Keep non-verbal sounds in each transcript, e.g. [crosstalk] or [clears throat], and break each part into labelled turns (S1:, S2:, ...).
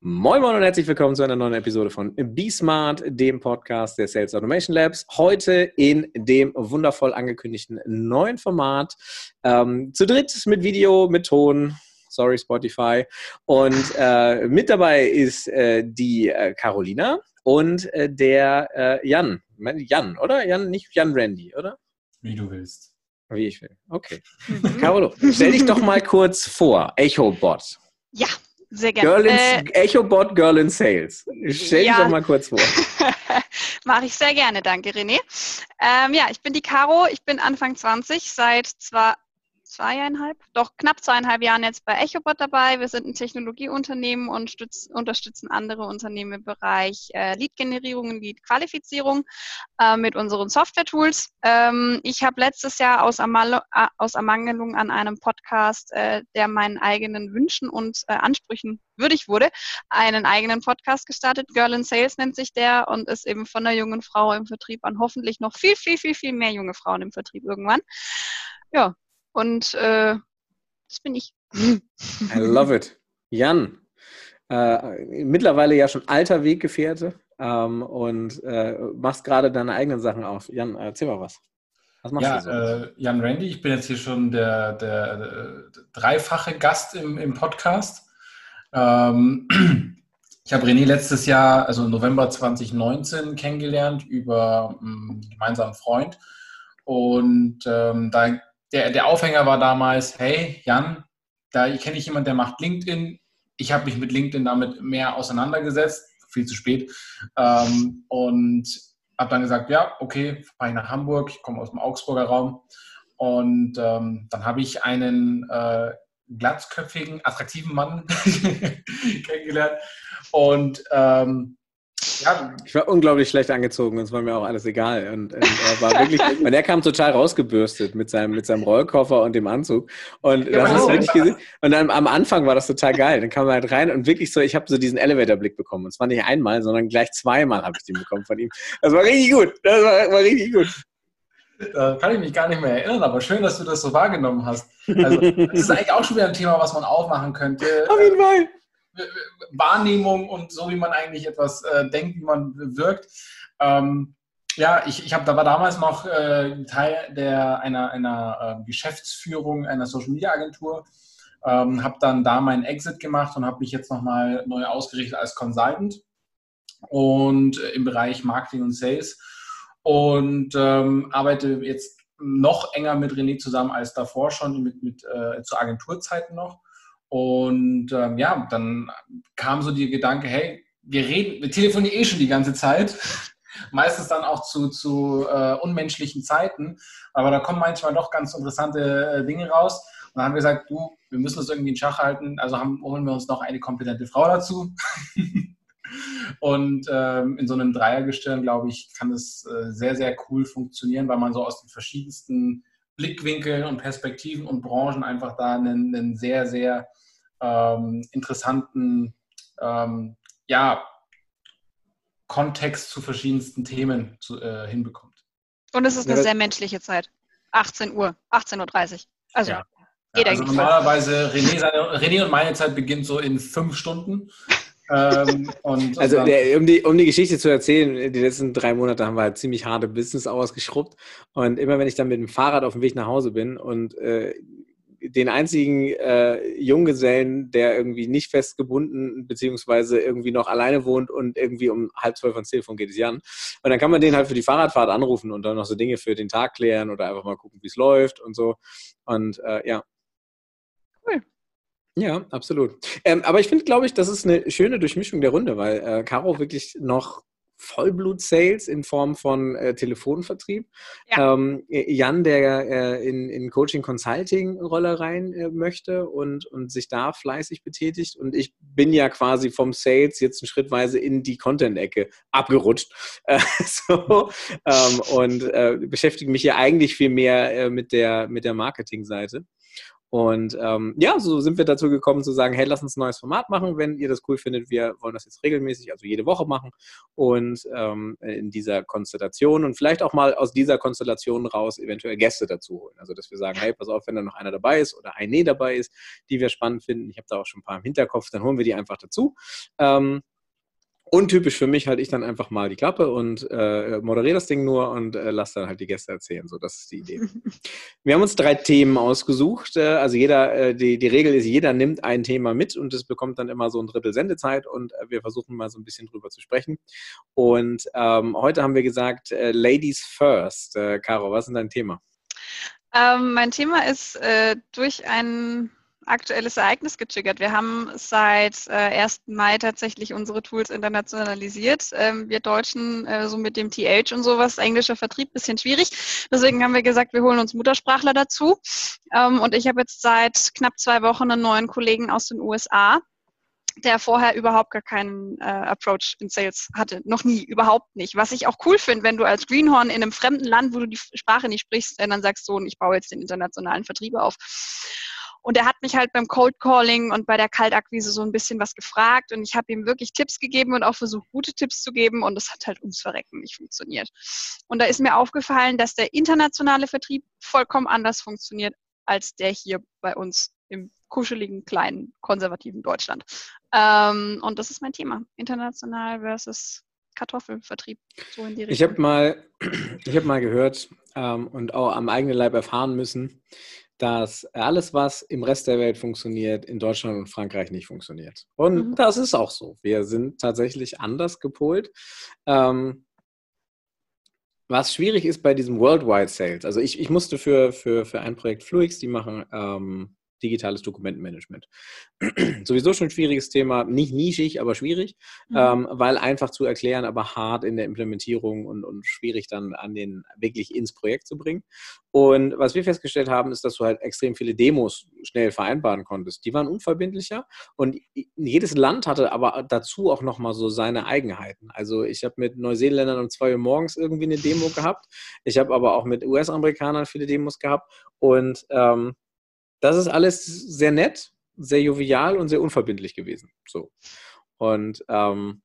S1: Moin Moin und herzlich willkommen zu einer neuen Episode von Be Smart, dem Podcast der Sales Automation Labs. Heute in dem wundervoll angekündigten neuen Format. Ähm, zu dritt mit Video, mit Ton. Sorry, Spotify. Und äh, mit dabei ist äh, die äh, Carolina und äh, der äh, Jan. Jan, oder? Jan, nicht Jan Randy, oder?
S2: Wie du willst.
S1: Wie ich will. Okay. Mhm. Carolo, stell dich doch mal kurz vor. EchoBot.
S3: Ja, sehr gerne.
S1: Girl in, äh, EchoBot Girl in Sales. Stell ja, dich doch mal kurz vor. [laughs]
S3: Mache ich sehr gerne, danke René. Ähm, ja, ich bin die Caro, ich bin Anfang 20, seit zwar zweieinhalb, doch knapp zweieinhalb Jahren jetzt bei EchoBot dabei. Wir sind ein Technologieunternehmen und stütz, unterstützen andere Unternehmen im Bereich äh, Lead-Generierung und Lead-Qualifizierung äh, mit unseren Software-Tools. Ähm, ich habe letztes Jahr aus, Ermal äh, aus Ermangelung an einem Podcast, äh, der meinen eigenen Wünschen und äh, Ansprüchen würdig wurde, einen eigenen Podcast gestartet. Girl in Sales nennt sich der und ist eben von einer jungen Frau im Vertrieb an hoffentlich noch viel, viel, viel, viel mehr junge Frauen im Vertrieb irgendwann. Ja, und äh, das bin ich. [laughs]
S1: I love it. Jan, äh, mittlerweile ja schon alter Weggefährte ähm, und äh, machst gerade deine eigenen Sachen auf. Jan, erzähl mal was.
S2: Was machst ja, du so? Äh, Jan Randy, ich bin jetzt hier schon der, der, der dreifache Gast im, im Podcast. Ähm, [clears throat] ich habe René letztes Jahr, also November 2019, kennengelernt über einen gemeinsamen Freund. Und ähm, da der, der Aufhänger war damals, hey Jan, da kenne ich jemanden, der macht LinkedIn. Ich habe mich mit LinkedIn damit mehr auseinandergesetzt, viel zu spät. Ähm, und habe dann gesagt, ja, okay, fahre ich nach Hamburg, ich komme aus dem Augsburger Raum. Und ähm, dann habe ich einen äh, glatzköpfigen, attraktiven Mann [laughs] kennengelernt. Und ähm,
S1: ja. Ich war unglaublich schlecht angezogen, das war mir auch alles egal. Und, und er war wirklich, [laughs] und er kam total rausgebürstet mit seinem, mit seinem Rollkoffer und dem Anzug. Und ja, das ist wirklich gesehen. Und dann am Anfang war das total geil. Dann kam er halt rein und wirklich so, ich habe so diesen Elevator-Blick bekommen. Und zwar nicht einmal, sondern gleich zweimal habe ich den bekommen von ihm. Das war richtig gut. Das war, war richtig gut.
S2: Da kann ich mich gar nicht mehr erinnern, aber schön, dass du das so wahrgenommen hast. Also, das ist eigentlich auch schon wieder ein Thema, was man aufmachen könnte.
S1: Auf jeden Fall.
S2: Wahrnehmung und so, wie man eigentlich etwas äh, denkt, wie man wirkt. Ähm, ja, ich, ich habe da war damals noch äh, Teil der, einer, einer äh, Geschäftsführung einer Social Media Agentur, ähm, habe dann da meinen Exit gemacht und habe mich jetzt nochmal neu ausgerichtet als Consultant und äh, im Bereich Marketing und Sales und ähm, arbeite jetzt noch enger mit René zusammen als davor schon, mit, mit äh, zu Agenturzeiten noch. Und ähm, ja, dann kam so die Gedanke, hey, wir reden, wir telefonieren eh schon die ganze Zeit. [laughs] Meistens dann auch zu, zu äh, unmenschlichen Zeiten. Aber da kommen manchmal doch ganz interessante äh, Dinge raus. Und dann haben wir gesagt, du, wir müssen das irgendwie in Schach halten. Also haben, holen wir uns noch eine kompetente Frau dazu. [laughs] Und ähm, in so einem Dreiergestirn, glaube ich, kann es äh, sehr, sehr cool funktionieren, weil man so aus den verschiedensten Blickwinkeln und Perspektiven und Branchen einfach da einen, einen sehr, sehr ähm, interessanten ähm, ja, Kontext zu verschiedensten Themen zu, äh, hinbekommt.
S3: Und es ist eine ja, sehr menschliche Zeit. 18 Uhr, 18.30 Uhr. Also,
S2: ja. geht ja, also normalerweise, René, seine, René und meine Zeit beginnt so in fünf Stunden.
S1: ähm, und, [laughs] also der, um, die, um die Geschichte zu erzählen, die letzten drei Monate haben wir halt ziemlich harte Business ausgeschrubbt. Und immer wenn ich dann mit dem Fahrrad auf dem Weg nach Hause bin und äh, den einzigen äh, Junggesellen, der irgendwie nicht festgebunden beziehungsweise irgendwie noch alleine wohnt und irgendwie um halb zwölf ans Telefon geht, ist Jan. Und dann kann man den halt für die Fahrradfahrt anrufen und dann noch so Dinge für den Tag klären oder einfach mal gucken, wie es läuft und so. Und äh, ja. Cool. Ja, absolut. Ähm, aber ich finde, glaube ich, das ist eine schöne Durchmischung der Runde, weil äh, Caro wirklich noch Vollblut-Sales in Form von äh, Telefonvertrieb. Ja. Ähm, Jan, der äh, in, in Coaching-Consulting-Rolle rein äh, möchte und, und sich da fleißig betätigt. Und ich bin ja quasi vom Sales jetzt schrittweise in die Content-Ecke abgerutscht. [laughs] Äh, so, ähm, und äh, beschäftige mich ja eigentlich viel mehr äh, mit der, mit der Marketing-Seite. Und ähm, ja, so sind wir dazu gekommen zu sagen, hey, lass uns ein neues Format machen, wenn ihr das cool findet. Wir wollen das jetzt regelmäßig, also jede Woche machen und ähm, in dieser Konstellation und vielleicht auch mal aus dieser Konstellation raus eventuell Gäste dazu holen. Also dass wir sagen, hey, pass auf, wenn da noch einer dabei ist oder eine dabei ist, die wir spannend finden. Ich habe da auch schon ein paar im Hinterkopf, dann holen wir die einfach dazu. Ähm, untypisch für mich halte ich dann einfach mal die Klappe und äh, moderiere das Ding nur und äh, lasse dann halt die Gäste erzählen. So, das ist die Idee. [laughs] Wir haben uns drei Themen ausgesucht. Äh, also jeder, äh, die, die Regel ist, jeder nimmt ein Thema mit und es bekommt dann immer so ein Drittel Sendezeit und äh, wir versuchen mal so ein bisschen drüber zu sprechen. Und ähm, heute haben wir gesagt, äh, Ladies First. Caro, was ist dein Thema?
S3: Ähm, mein Thema ist durch einen aktuelles Ereignis getriggert. Wir haben seit äh, 1. Mai tatsächlich unsere Tools internationalisiert. Ähm, wir Deutschen, äh, so mit dem TH und sowas, englischer Vertrieb, bisschen schwierig. Deswegen haben wir gesagt, wir holen uns Muttersprachler dazu. Ähm, und ich habe jetzt seit knapp zwei Wochen einen neuen Kollegen aus den USA, der vorher überhaupt gar keinen äh, Approach in Sales hatte. Noch nie, überhaupt nicht. Was ich auch cool finde, wenn du als Greenhorn in einem fremden Land, wo du die Sprache nicht sprichst, äh, dann sagst so, ich baue jetzt den internationalen Vertrieb auf. Und er hat mich halt beim Cold Calling und bei der Kaltakquise so ein bisschen was gefragt und ich habe ihm wirklich Tipps gegeben und auch versucht, gute Tipps zu geben und es hat halt ums Verrecken nicht funktioniert. Und da ist mir aufgefallen, dass der internationale Vertrieb vollkommen anders funktioniert als der hier bei uns im kuscheligen, kleinen, konservativen Deutschland. Ähm, und das ist mein Thema. International versus Kartoffelvertrieb.
S1: So in die Richtung. [clears throat] Ich habe mal, hab mal gehört ähm, und auch am eigenen Leib erfahren müssen, dass alles, was im Rest der Welt funktioniert, in Deutschland und Frankreich nicht funktioniert. Und mhm. das ist auch so. Wir sind tatsächlich anders gepolt. Ähm, was schwierig ist bei diesem Worldwide Sales, also ich, ich musste für, für, für ein Projekt Fluix, die machen ähm, digitales Dokumentenmanagement. [clears throat] Sowieso schon ein schwieriges Thema, nicht nischig, aber schwierig, mhm. ähm, weil einfach zu erklären, aber hart in der Implementierung und, und schwierig dann an den wirklich ins Projekt zu bringen. Und was wir festgestellt haben, ist, dass du halt extrem viele Demos schnell vereinbaren konntest. Die waren unverbindlicher und jedes Land hatte aber dazu auch nochmal so seine Eigenheiten. Also ich habe mit Neuseeländern um zwei Uhr morgens irgendwie eine Demo gehabt. Ich habe aber auch mit US-Amerikanern viele Demos gehabt und ähm, das ist alles sehr nett, sehr jovial und sehr unverbindlich gewesen. So. Und ähm,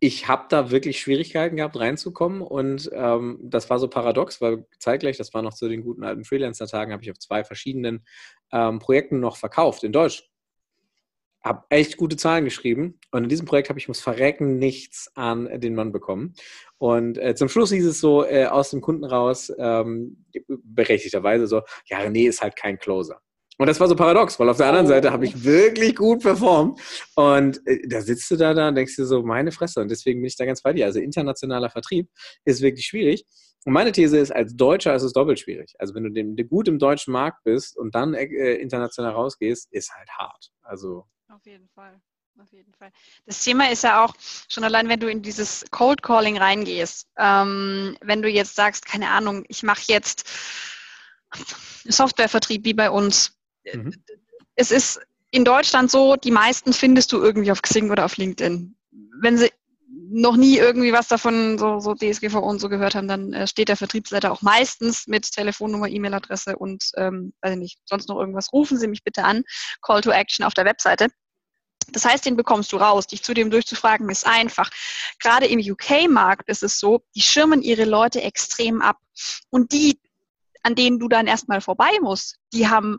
S1: ich habe da wirklich Schwierigkeiten gehabt, reinzukommen. Und ähm, das war so paradox, weil zeitgleich, das war noch zu den guten alten Freelancer-Tagen, habe ich auf zwei verschiedenen ähm, Projekten noch verkauft in Deutsch habe echt gute Zahlen geschrieben und in diesem Projekt habe ich ums Verrecken nichts an den Mann bekommen. Und äh, zum Schluss hieß es so äh, aus dem Kunden raus, ähm, berechtigterweise so, ja, René ist halt kein Closer. Und das war so paradox, weil auf der anderen oh. Seite habe ich wirklich gut performt. Und äh, da sitzt du da, da und denkst dir so, meine Fresse. Und deswegen bin ich da ganz bei dir. Also internationaler Vertrieb ist wirklich schwierig. Und meine These ist, als Deutscher ist es doppelt schwierig. Also wenn du dem, gut im deutschen Markt bist und dann äh, international rausgehst, ist halt hart. Also
S3: auf jeden Fall. Auf jeden Fall. Das Thema ist ja auch schon allein, wenn du in dieses Cold Calling reingehst. Ähm, wenn du jetzt sagst, keine Ahnung, ich mache jetzt Softwarevertrieb wie bei uns. Mhm. Es ist in Deutschland so, die meisten findest du irgendwie auf Xing oder auf LinkedIn. Wenn sie noch nie irgendwie was davon, so, so DSGVO und so gehört haben, dann äh, steht der Vertriebsleiter auch meistens mit Telefonnummer, E-Mail-Adresse und, ähm, weiß ich nicht, sonst noch irgendwas. Rufen Sie mich bitte an. Call to Action auf der Webseite. Das heißt, den bekommst du raus. Dich zu dem durchzufragen ist einfach. Gerade im UK-Markt ist es so, die schirmen ihre Leute extrem ab. Und die, an denen du dann erstmal vorbei musst, die haben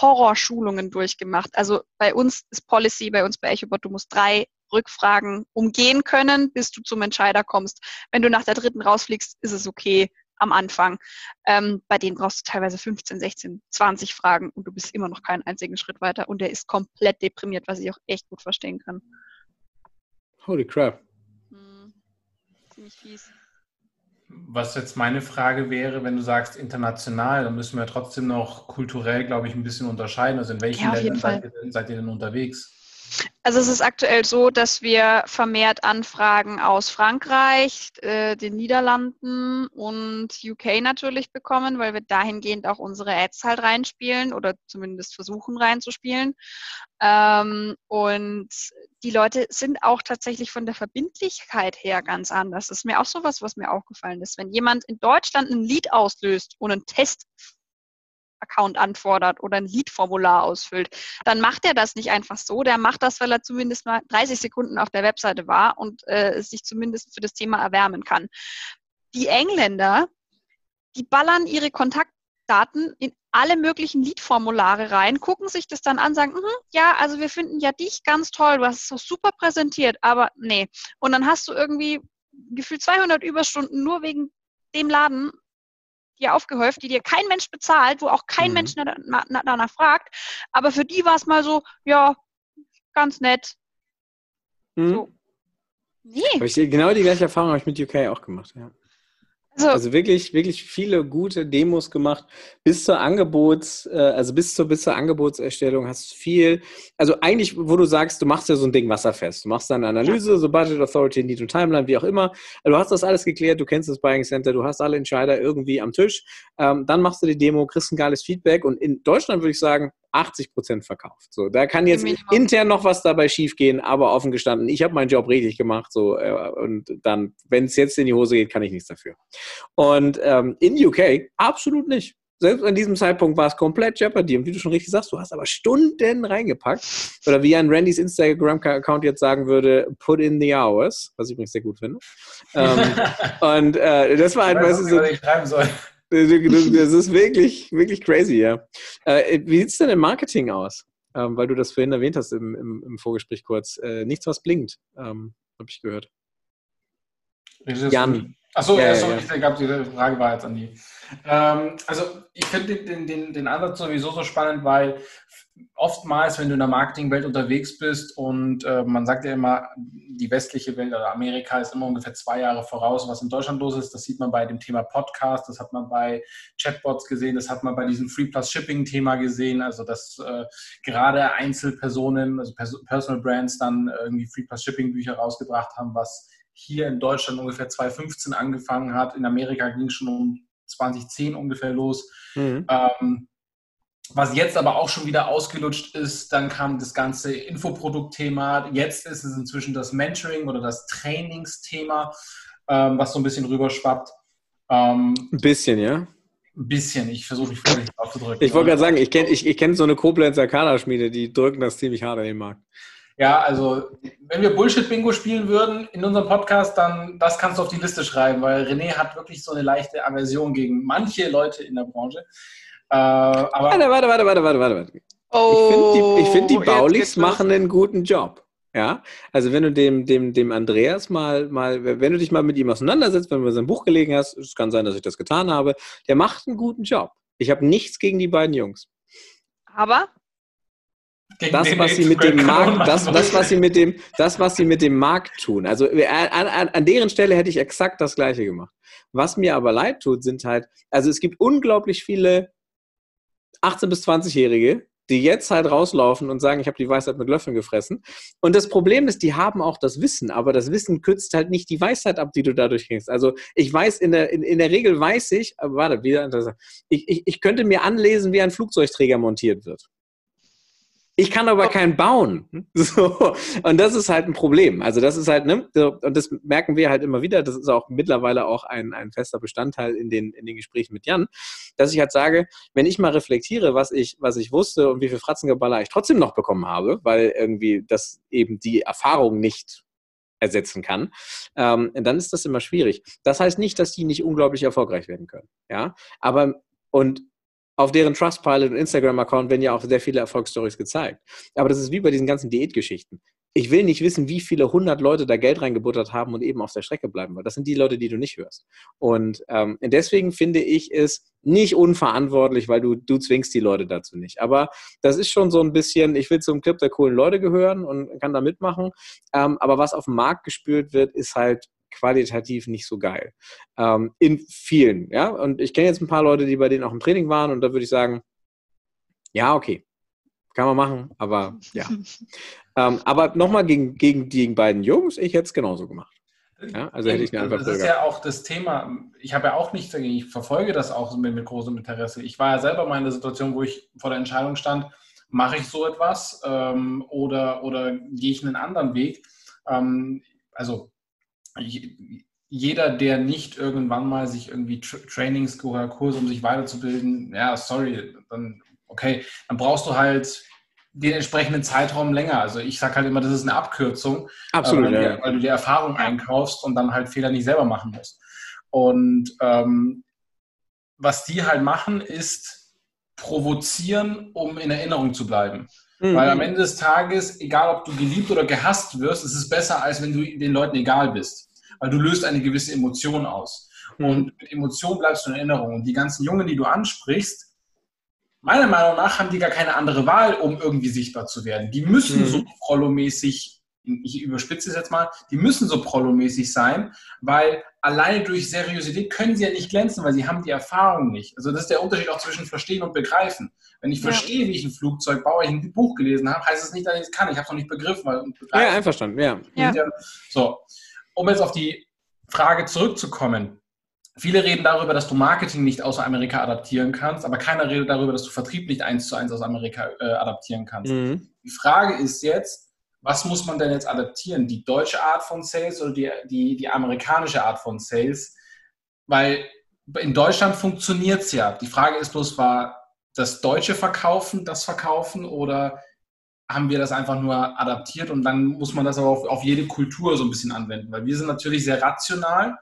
S3: Horrorschulungen durchgemacht. Also bei uns ist Policy, bei uns bei EchoBot, du musst drei Rückfragen umgehen können, bis du zum Entscheider kommst. Wenn du nach der dritten rausfliegst, ist es okay am Anfang. Ähm, bei denen brauchst du teilweise 15, 16, 20 Fragen und du bist immer noch keinen einzigen Schritt weiter und der ist komplett deprimiert, was ich auch echt gut verstehen kann.
S1: Holy crap. Hm,
S2: ziemlich fies. Was jetzt meine Frage wäre, wenn du sagst international, dann müssen wir trotzdem noch kulturell, glaube ich, ein bisschen unterscheiden. Also in welchen ja, Ländern seid ihr, seid ihr denn unterwegs?
S3: Also es ist aktuell so, dass wir vermehrt Anfragen aus Frankreich, äh, den Niederlanden und UK natürlich bekommen, weil wir dahingehend auch unsere Ads halt reinspielen oder zumindest versuchen reinzuspielen. Ähm, und die Leute sind auch tatsächlich von der Verbindlichkeit her ganz anders. Das ist mir auch sowas, was mir aufgefallen ist. Wenn jemand in Deutschland ein Lied auslöst und einen Test Account anfordert oder ein Lead-Formular ausfüllt, dann macht er das nicht einfach so. Der macht das, weil er zumindest mal 30 Sekunden auf der Webseite war und äh, sich zumindest für das Thema erwärmen kann. Die Engländer, die ballern ihre Kontaktdaten in alle möglichen Lead-Formulare rein, gucken sich das dann an, sagen, mm, ja, also wir finden ja dich ganz toll, du hast es so super präsentiert, aber nee. Und dann hast du irgendwie gefühlt 200 Überstunden nur wegen dem Laden dir aufgehäuft, die dir kein Mensch bezahlt, wo auch kein mhm. Mensch danach fragt. Aber für die war es mal so, ja, ganz nett.
S1: Mhm. So. Nee. Ich, genau die gleiche Erfahrung habe ich mit UK auch gemacht, ja. Also, also, wirklich, wirklich viele gute Demos gemacht. Bis zur Angebots, äh, also bis zur, bis zur Angebotserstellung hast du viel. Also eigentlich, wo du sagst, du machst ja so ein Ding wasserfest. Du machst dann eine Analyse, ja. so Budget Authority, Need und Timeline, wie auch immer. Du hast das alles geklärt, du kennst das Buying Center, du hast alle Entscheider irgendwie am Tisch. Ähm, dann machst du die Demo, kriegst ein geiles Feedback und in Deutschland würde ich sagen, 80 Prozent verkauft. So, da kann jetzt intern noch was dabei schiefgehen, aber offen gestanden, ich habe meinen Job richtig gemacht. So, äh, und dann, wenn es jetzt in die Hose geht, kann ich nichts dafür. Und ähm, in UK absolut nicht. Selbst an diesem Zeitpunkt war es komplett Jeopardy. Und wie du schon richtig sagst, du hast aber Stunden reingepackt. Oder wie ein Randys Instagram-Account jetzt sagen würde, put in the hours, was ich übrigens sehr gut finde. ähm, [laughs] und äh, das war halt, weißt du, so, ich schreiben soll. Das ist wirklich, wirklich crazy, ja. Äh, wie sieht es denn im Marketing aus? Ähm, weil du das vorhin erwähnt hast im, im, im Vorgespräch kurz. Äh, nichts, was blinkt, ähm, habe ich gehört.
S2: Jan. Achso, ja, ja, ja. ich glaube, die Frage war jetzt an die. Ähm, also ich finde den, den, den Ansatz sowieso so spannend, weil oftmals, wenn du in der Marketingwelt unterwegs bist und äh, man sagt ja immer, die westliche Welt oder Amerika ist immer ungefähr zwei Jahre voraus, was in Deutschland los ist. Das sieht man bei dem Thema Podcast, das hat man bei Chatbots gesehen, das hat man bei diesem Free Plus Shipping Thema gesehen. Also dass äh, gerade Einzelpersonen, also Personal Brands dann irgendwie Free Plus Shipping Bücher rausgebracht haben, was hier in Deutschland ungefähr 2015 angefangen hat. In Amerika ging es schon um 2010 ungefähr los. Mhm. Ähm, was jetzt aber auch schon wieder ausgelutscht ist, dann kam das ganze Infoproduktthema. Jetzt ist es inzwischen das Mentoring oder das Trainingsthema, ähm, was so ein bisschen rüberschwappt.
S1: Ähm, ein bisschen, ja?
S2: Ein bisschen. Ich versuche mich vorsichtig
S1: auszudrücken. Ich wollte gerade sagen, ich kenne ich, ich kenn so eine Koblenzer Kaderschmiede, die drücken das ziemlich hart an den Markt.
S2: Ja, also wenn wir Bullshit-Bingo spielen würden in unserem Podcast, dann das kannst du auf die Liste schreiben, weil René hat wirklich so eine leichte Aversion gegen manche Leute in der Branche.
S1: Äh, aber warte, warte, warte, warte, warte, warte. Oh, ich finde, die, find, die Baulichs machen einen guten Job. Ja, also wenn du dem, dem, dem Andreas mal, mal, wenn du dich mal mit ihm auseinandersetzt, wenn du sein Buch gelegen hast, es kann sein, dass ich das getan habe, der macht einen guten Job. Ich habe nichts gegen die beiden Jungs.
S3: Aber
S1: das, was sie mit dem Markt, das, das, was sie mit dem, das, was sie mit dem Markt tun. Also an, an, an deren Stelle hätte ich exakt das Gleiche gemacht. Was mir aber leid tut, sind halt, also es gibt unglaublich viele 18- bis 20-Jährige, die jetzt halt rauslaufen und sagen, ich habe die Weisheit mit Löffeln gefressen. Und das Problem ist, die haben auch das Wissen, aber das Wissen kürzt halt nicht die Weisheit ab, die du dadurch kriegst. Also ich weiß, in der, in, in der Regel weiß ich, aber warte, wieder interessant, ich, ich, ich könnte mir anlesen, wie ein Flugzeugträger montiert wird. Ich kann aber keinen bauen. [laughs] So. Und das ist halt ein Problem. Also das ist halt, ne, und das merken wir halt immer wieder, das ist auch mittlerweile auch ein, ein fester Bestandteil in den, in den Gesprächen mit Jan, dass ich halt sage, wenn ich mal reflektiere, was ich, was ich wusste und wie viel Fratzengeballer ich trotzdem noch bekommen habe, weil irgendwie das eben die Erfahrung nicht ersetzen kann, ähm, dann ist das immer schwierig. Das heißt nicht, dass die nicht unglaublich erfolgreich werden können. Ja, aber und auf deren Trustpilot und Instagram-Account werden ja auch sehr viele Erfolgsstories gezeigt. Aber das ist wie bei diesen ganzen Diätgeschichten. Ich will nicht wissen, wie viele hundert Leute da Geld reingebuttert haben und eben auf der Strecke bleiben, weil das sind die Leute, die du nicht hörst. Und ähm, deswegen finde ich es nicht unverantwortlich, weil du, du zwingst die Leute dazu nicht. Aber das ist schon so ein bisschen, ich will zum Club der coolen Leute gehören und kann da mitmachen. Ähm, aber was auf dem Markt gespürt wird, ist halt qualitativ nicht so geil. Ähm, in vielen, ja. Und ich kenne jetzt ein paar Leute, die bei denen auch im Training waren und da würde ich sagen, ja, okay. Kann man machen, aber ja. [laughs] ähm, aber nochmal gegen, gegen die beiden Jungs, ich hätte es genauso gemacht.
S2: Ja, also hätte ich mir einfach Das ist ja auch das Thema. Ich habe ja auch nichts dagegen. Ich verfolge das auch mit, mit großem Interesse. Ich war ja selber mal in der Situation, wo ich vor der Entscheidung stand, mache ich so etwas ähm, oder, oder gehe ich einen anderen Weg? Ähm, also jeder, der nicht irgendwann mal sich irgendwie Tra Trainings oder Kurse, um sich weiterzubilden, ja, sorry, dann okay, dann brauchst du halt den entsprechenden Zeitraum länger. Also ich sage halt immer, das ist eine Abkürzung,
S1: Absolut,
S2: äh, weil,
S1: ja.
S2: du, weil, du, die Erfahrung einkaufst und dann halt Fehler nicht selber machen musst. Und ähm, was die halt machen, ist provozieren, um in Erinnerung zu bleiben. Mhm. Weil am Ende des Tages, egal ob du geliebt oder gehasst wirst, ist es besser, als wenn du den Leuten egal bist. Weil du löst eine gewisse Emotion aus. Mhm. Und mit Emotion bleibst du in Erinnerung. Und die ganzen Jungen, die du ansprichst, meiner Meinung nach haben die gar keine andere Wahl, um irgendwie sichtbar zu werden. Die müssen mhm. so prollomäßig, ich überspitze es jetzt mal, die müssen so prollomäßig sein, weil alleine durch Seriosität können sie ja nicht glänzen, weil sie haben die Erfahrung nicht. Also das ist der Unterschied auch zwischen Verstehen und Begreifen. Wenn ich ja. verstehe, wie ich ein Flugzeug baue, ich ein Buch gelesen habe, heißt es das nicht, dass ich es kann. Ich habe es noch nicht begriffen. Weil,
S1: ja, einverstanden, ja.
S2: ja. So, um jetzt auf die Frage zurückzukommen. Viele reden darüber, dass du Marketing nicht aus Amerika adaptieren kannst, aber keiner redet darüber, dass du Vertrieb nicht eins zu eins aus Amerika äh, adaptieren kannst. Mhm. Die Frage ist jetzt, was muss man denn jetzt adaptieren? Die deutsche Art von Sales oder die, die, die amerikanische Art von Sales? Weil in Deutschland funktioniert es ja. Die Frage ist bloß, war das deutsche Verkaufen das Verkaufen oder haben wir das einfach nur adaptiert und dann muss man das aber auf, auf jede Kultur so ein bisschen anwenden? Weil wir sind natürlich sehr rational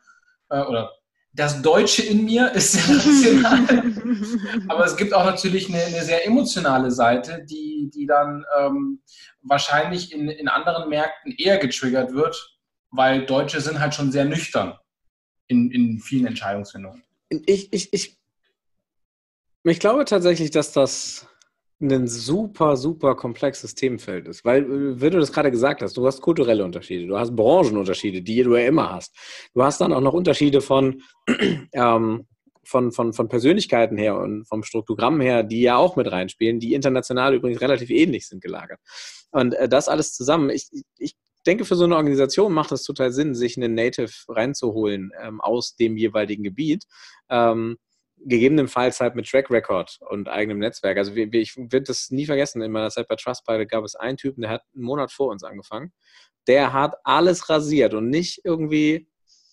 S2: äh, oder das Deutsche in mir ist sehr [laughs] rational. Aber es gibt auch natürlich eine, eine, sehr emotionale Seite, die, die dann ähm, wahrscheinlich in, in anderen Märkten eher getriggert wird, weil Deutsche sind halt schon sehr nüchtern in, in vielen Entscheidungsfindungen.
S1: Ich, ich, ich, ich glaube tatsächlich, dass das ein super, super komplexes Themenfeld ist. Weil, äh, wie du das gerade gesagt hast, du hast kulturelle Unterschiede, du hast Branchenunterschiede, die du ja immer hast. Du hast dann auch noch Unterschiede von, [clears throat] ähm, von, von, von Persönlichkeiten her und vom Struktogramm her, die ja auch mit reinspielen, die international übrigens relativ ähnlich sind gelagert. Und äh, das alles zusammen, ich, ich denke, für so eine Organisation macht es total Sinn, sich einen Native reinzuholen ähm, aus dem jeweiligen Gebiet. Ähm, gegebenenfalls halt mit Track Record und eigenem Netzwerk. Also ich werde das nie vergessen. In meiner Zeit bei Trustpilot gab es einen Typen, der hat einen Monat vor uns angefangen. Der hat alles rasiert und nicht irgendwie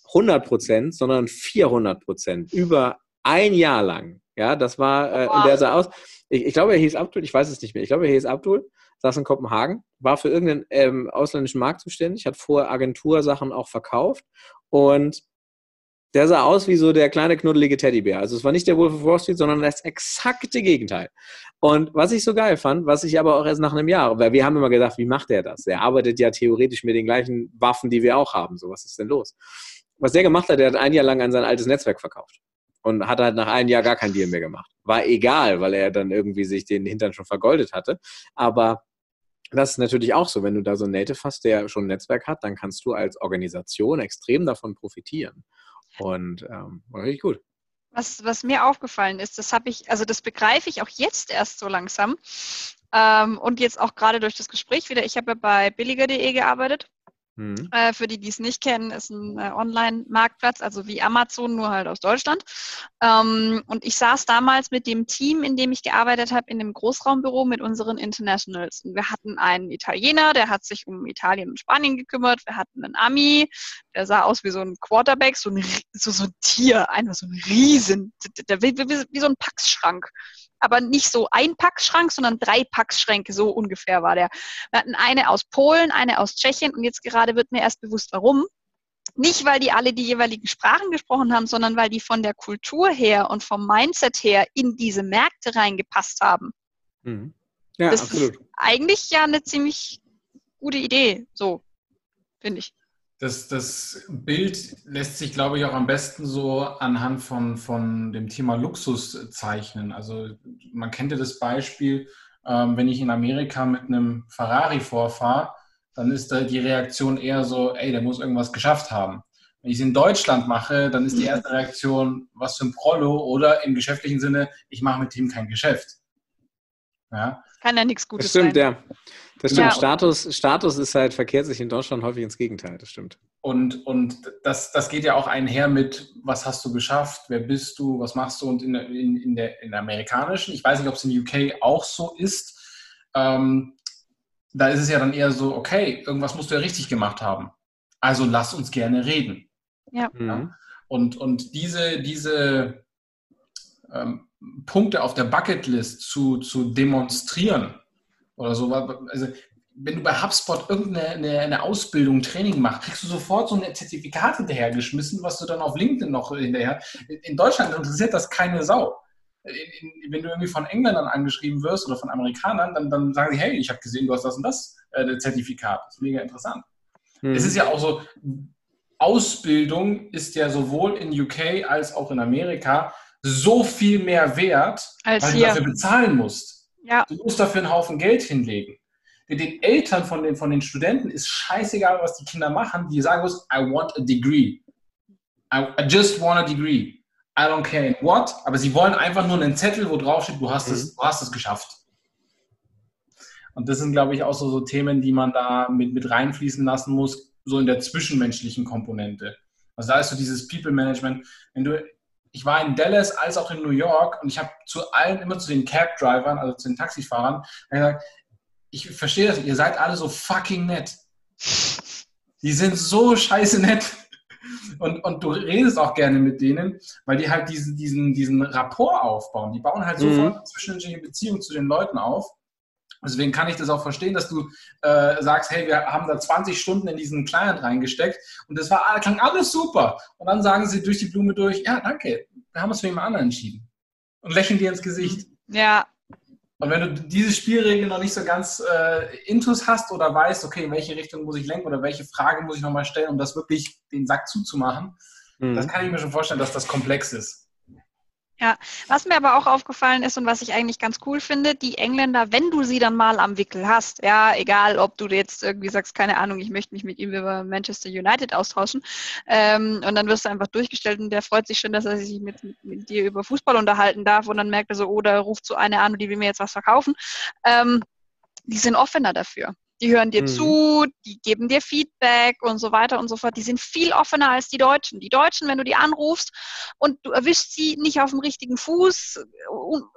S1: 100 Prozent, sondern 400 Prozent über ein Jahr lang. Ja, das war, äh, und der sah aus, ich, ich, glaube, er hieß Abdul, ich weiß es nicht mehr, ich glaube, er hieß Abdul, saß in Kopenhagen, war für irgendeinen ähm, ausländischen Markt zuständig, hat vorher Agentursachen auch verkauft und der sah aus wie so der kleine knuddelige Teddybär. Also es war nicht der Wolf of Wall Street, sondern das exakte Gegenteil. Und was ich so geil fand, was ich aber auch erst nach einem Jahr, weil wir haben immer gedacht, wie macht der das? Er arbeitet ja theoretisch mit den gleichen Waffen, die wir auch haben. So, was ist denn los? Was der gemacht hat, der hat ein Jahr lang an sein altes Netzwerk verkauft. Und hat halt nach einem Jahr gar kein Deal mehr gemacht. War egal, weil er dann irgendwie sich den Hintern schon vergoldet hatte. Aber das ist natürlich auch so, wenn du da so ein Native hast, der schon ein Netzwerk hat, dann kannst du als Organisation extrem davon profitieren. Und ähm, war richtig gut.
S3: Was, was mir aufgefallen ist, das habe ich, also das begreife ich auch jetzt erst so langsam. Ähm, und jetzt auch gerade durch das Gespräch wieder. Ich habe ja bei billiger.de gearbeitet Mhm. Äh, für die, die es nicht kennen, ist ein äh, Online-Marktplatz, also wie Amazon, nur halt aus Deutschland. Ähm, und ich saß damals mit dem Team, in dem ich gearbeitet habe, in dem Großraumbüro mit unseren Internationals. Und wir hatten einen Italiener, der hat sich um Italien und Spanien gekümmert. Wir hatten einen Ami, der sah aus wie so ein Quarterback, so ein, so, so ein Tier, einfach so ein Riesen, der, wie, wie, wie so ein Packschrank aber nicht so ein Packschrank, sondern drei Packschränke, so ungefähr war der. Wir hatten eine aus Polen, eine aus Tschechien und jetzt gerade wird mir erst bewusst, warum. Nicht, weil die alle die jeweiligen Sprachen gesprochen haben, sondern weil die von der Kultur her und vom Mindset her in diese Märkte reingepasst haben. Mhm. Ja, das absolut. ist eigentlich ja eine ziemlich gute Idee, so, finde ich.
S2: Das, das Bild lässt sich, glaube ich, auch am besten so anhand von, von dem Thema Luxus zeichnen. Also man kennt ja das Beispiel, ähm, wenn ich in Amerika mit einem Ferrari vorfahre, dann ist da die Reaktion eher so, ey, der muss irgendwas geschafft haben. Wenn ich es in Deutschland mache, dann ist die erste Reaktion, was für ein Prollo oder im geschäftlichen Sinne, ich mache mit ihm kein Geschäft.
S3: Ja? Kann ja nichts Gutes
S1: das stimmt,
S3: sein.
S1: Ja. Das stimmt. Ja. Status, Status ist halt, verkehrt sich in Deutschland häufig ins Gegenteil, das stimmt.
S2: Und, und das, das geht ja auch einher mit, was hast du geschafft, wer bist du, was machst du? Und in, in, in, der, in der amerikanischen, ich weiß nicht, ob es in UK auch so ist, ähm, da ist es ja dann eher so, okay, irgendwas musst du ja richtig gemacht haben. Also lass uns gerne reden.
S3: Ja. Mhm.
S2: Und, und diese, diese ähm, Punkte auf der Bucketlist zu, zu demonstrieren oder so, also wenn du bei HubSpot irgendeine eine, Ausbildung, Training machst, kriegst du sofort so ein Zertifikat hinterhergeschmissen, was du dann auf LinkedIn noch hinterher. In Deutschland interessiert das keine Sau. In, in, wenn du irgendwie von Engländern angeschrieben wirst oder von Amerikanern, dann, dann sagen sie, hey, ich habe gesehen, du hast das und das äh, Zertifikat. Das ist mega interessant. Hm. Es ist ja auch so, Ausbildung ist ja sowohl in UK als auch in Amerika so viel mehr wert, als weil hier. du dafür bezahlen musst. Ja. Du musst dafür einen Haufen Geld hinlegen den Eltern von den, von den Studenten ist scheißegal, was die Kinder machen. Die sagen muss, I want a degree. I, I, just want a degree. I don't care in what, aber sie wollen einfach nur einen Zettel, wo drauf steht, du hast, mhm. es, du hast es geschafft. Und das sind, glaube ich, auch so, so Themen, die man da mit, mit reinfließen lassen muss, so in der zwischenmenschlichen Komponente. Also da ist so dieses People Management. Wenn du, ich war in Dallas als auch in New York und ich habe zu allen, immer zu den Cab-Drivern, also zu den Taxifahrern, gesagt, ich verstehe das, ihr seid alle so fucking nett. Die sind so scheiße nett. Und, und du redest auch gerne mit denen, weil die halt diesen, diesen, diesen Rapport aufbauen. Die bauen halt sofort mhm. eine zwischenmenschliche Beziehung zu den Leuten auf. Deswegen kann ich das auch verstehen, dass du äh, sagst, hey, wir haben da 20 Stunden in diesen Client reingesteckt und das war klang alles super. Und dann sagen sie durch die Blume durch, ja, danke, wir haben uns für jemand anderen entschieden. Und lächeln dir ins Gesicht.
S3: Ja,
S2: und wenn du diese Spielregeln noch nicht so ganz äh, intus hast oder weißt, okay, in welche Richtung muss ich lenken oder welche Frage muss ich nochmal stellen, um das wirklich den Sack zuzumachen, mhm. das kann ich mir schon vorstellen, dass das komplex ist.
S3: Ja, was mir aber auch aufgefallen ist und was ich eigentlich ganz cool finde, die Engländer, wenn du sie dann mal am Wickel hast, ja, egal ob du jetzt irgendwie sagst, keine Ahnung, ich möchte mich mit ihm über Manchester United austauschen ähm, und dann wirst du einfach durchgestellt und der freut sich schon, dass er sich mit, mit, dir über Fußball unterhalten darf und dann merkt er so, oder oh, ruft so eine an, die will mir jetzt was verkaufen. Ähm, die sind offener dafür. Die hören dir mhm. zu, die geben dir Feedback und so weiter und so fort. Die sind viel offener als die Deutschen. Die Deutschen, wenn du die anrufst und du erwischst sie nicht auf dem richtigen Fuß,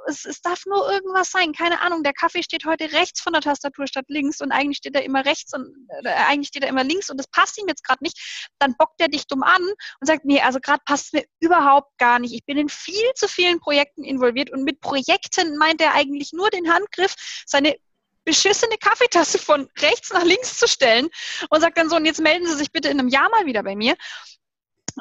S3: es, es darf nur irgendwas sein. Keine Ahnung, der Kaffee steht heute rechts von der Tastatur statt links und eigentlich steht er immer rechts und äh, eigentlich steht er immer links und das passt ihm jetzt gerade nicht. Dann bockt er dich dumm an und sagt, nee, also gerade passt es mir überhaupt gar nicht. Ich bin in viel zu vielen Projekten involviert und mit Projekten meint er eigentlich nur den Handgriff, seine beschissene Kaffeetasse von rechts nach links zu stellen und sagt dann so, und jetzt melden Sie sich bitte in einem Jahr mal wieder bei mir.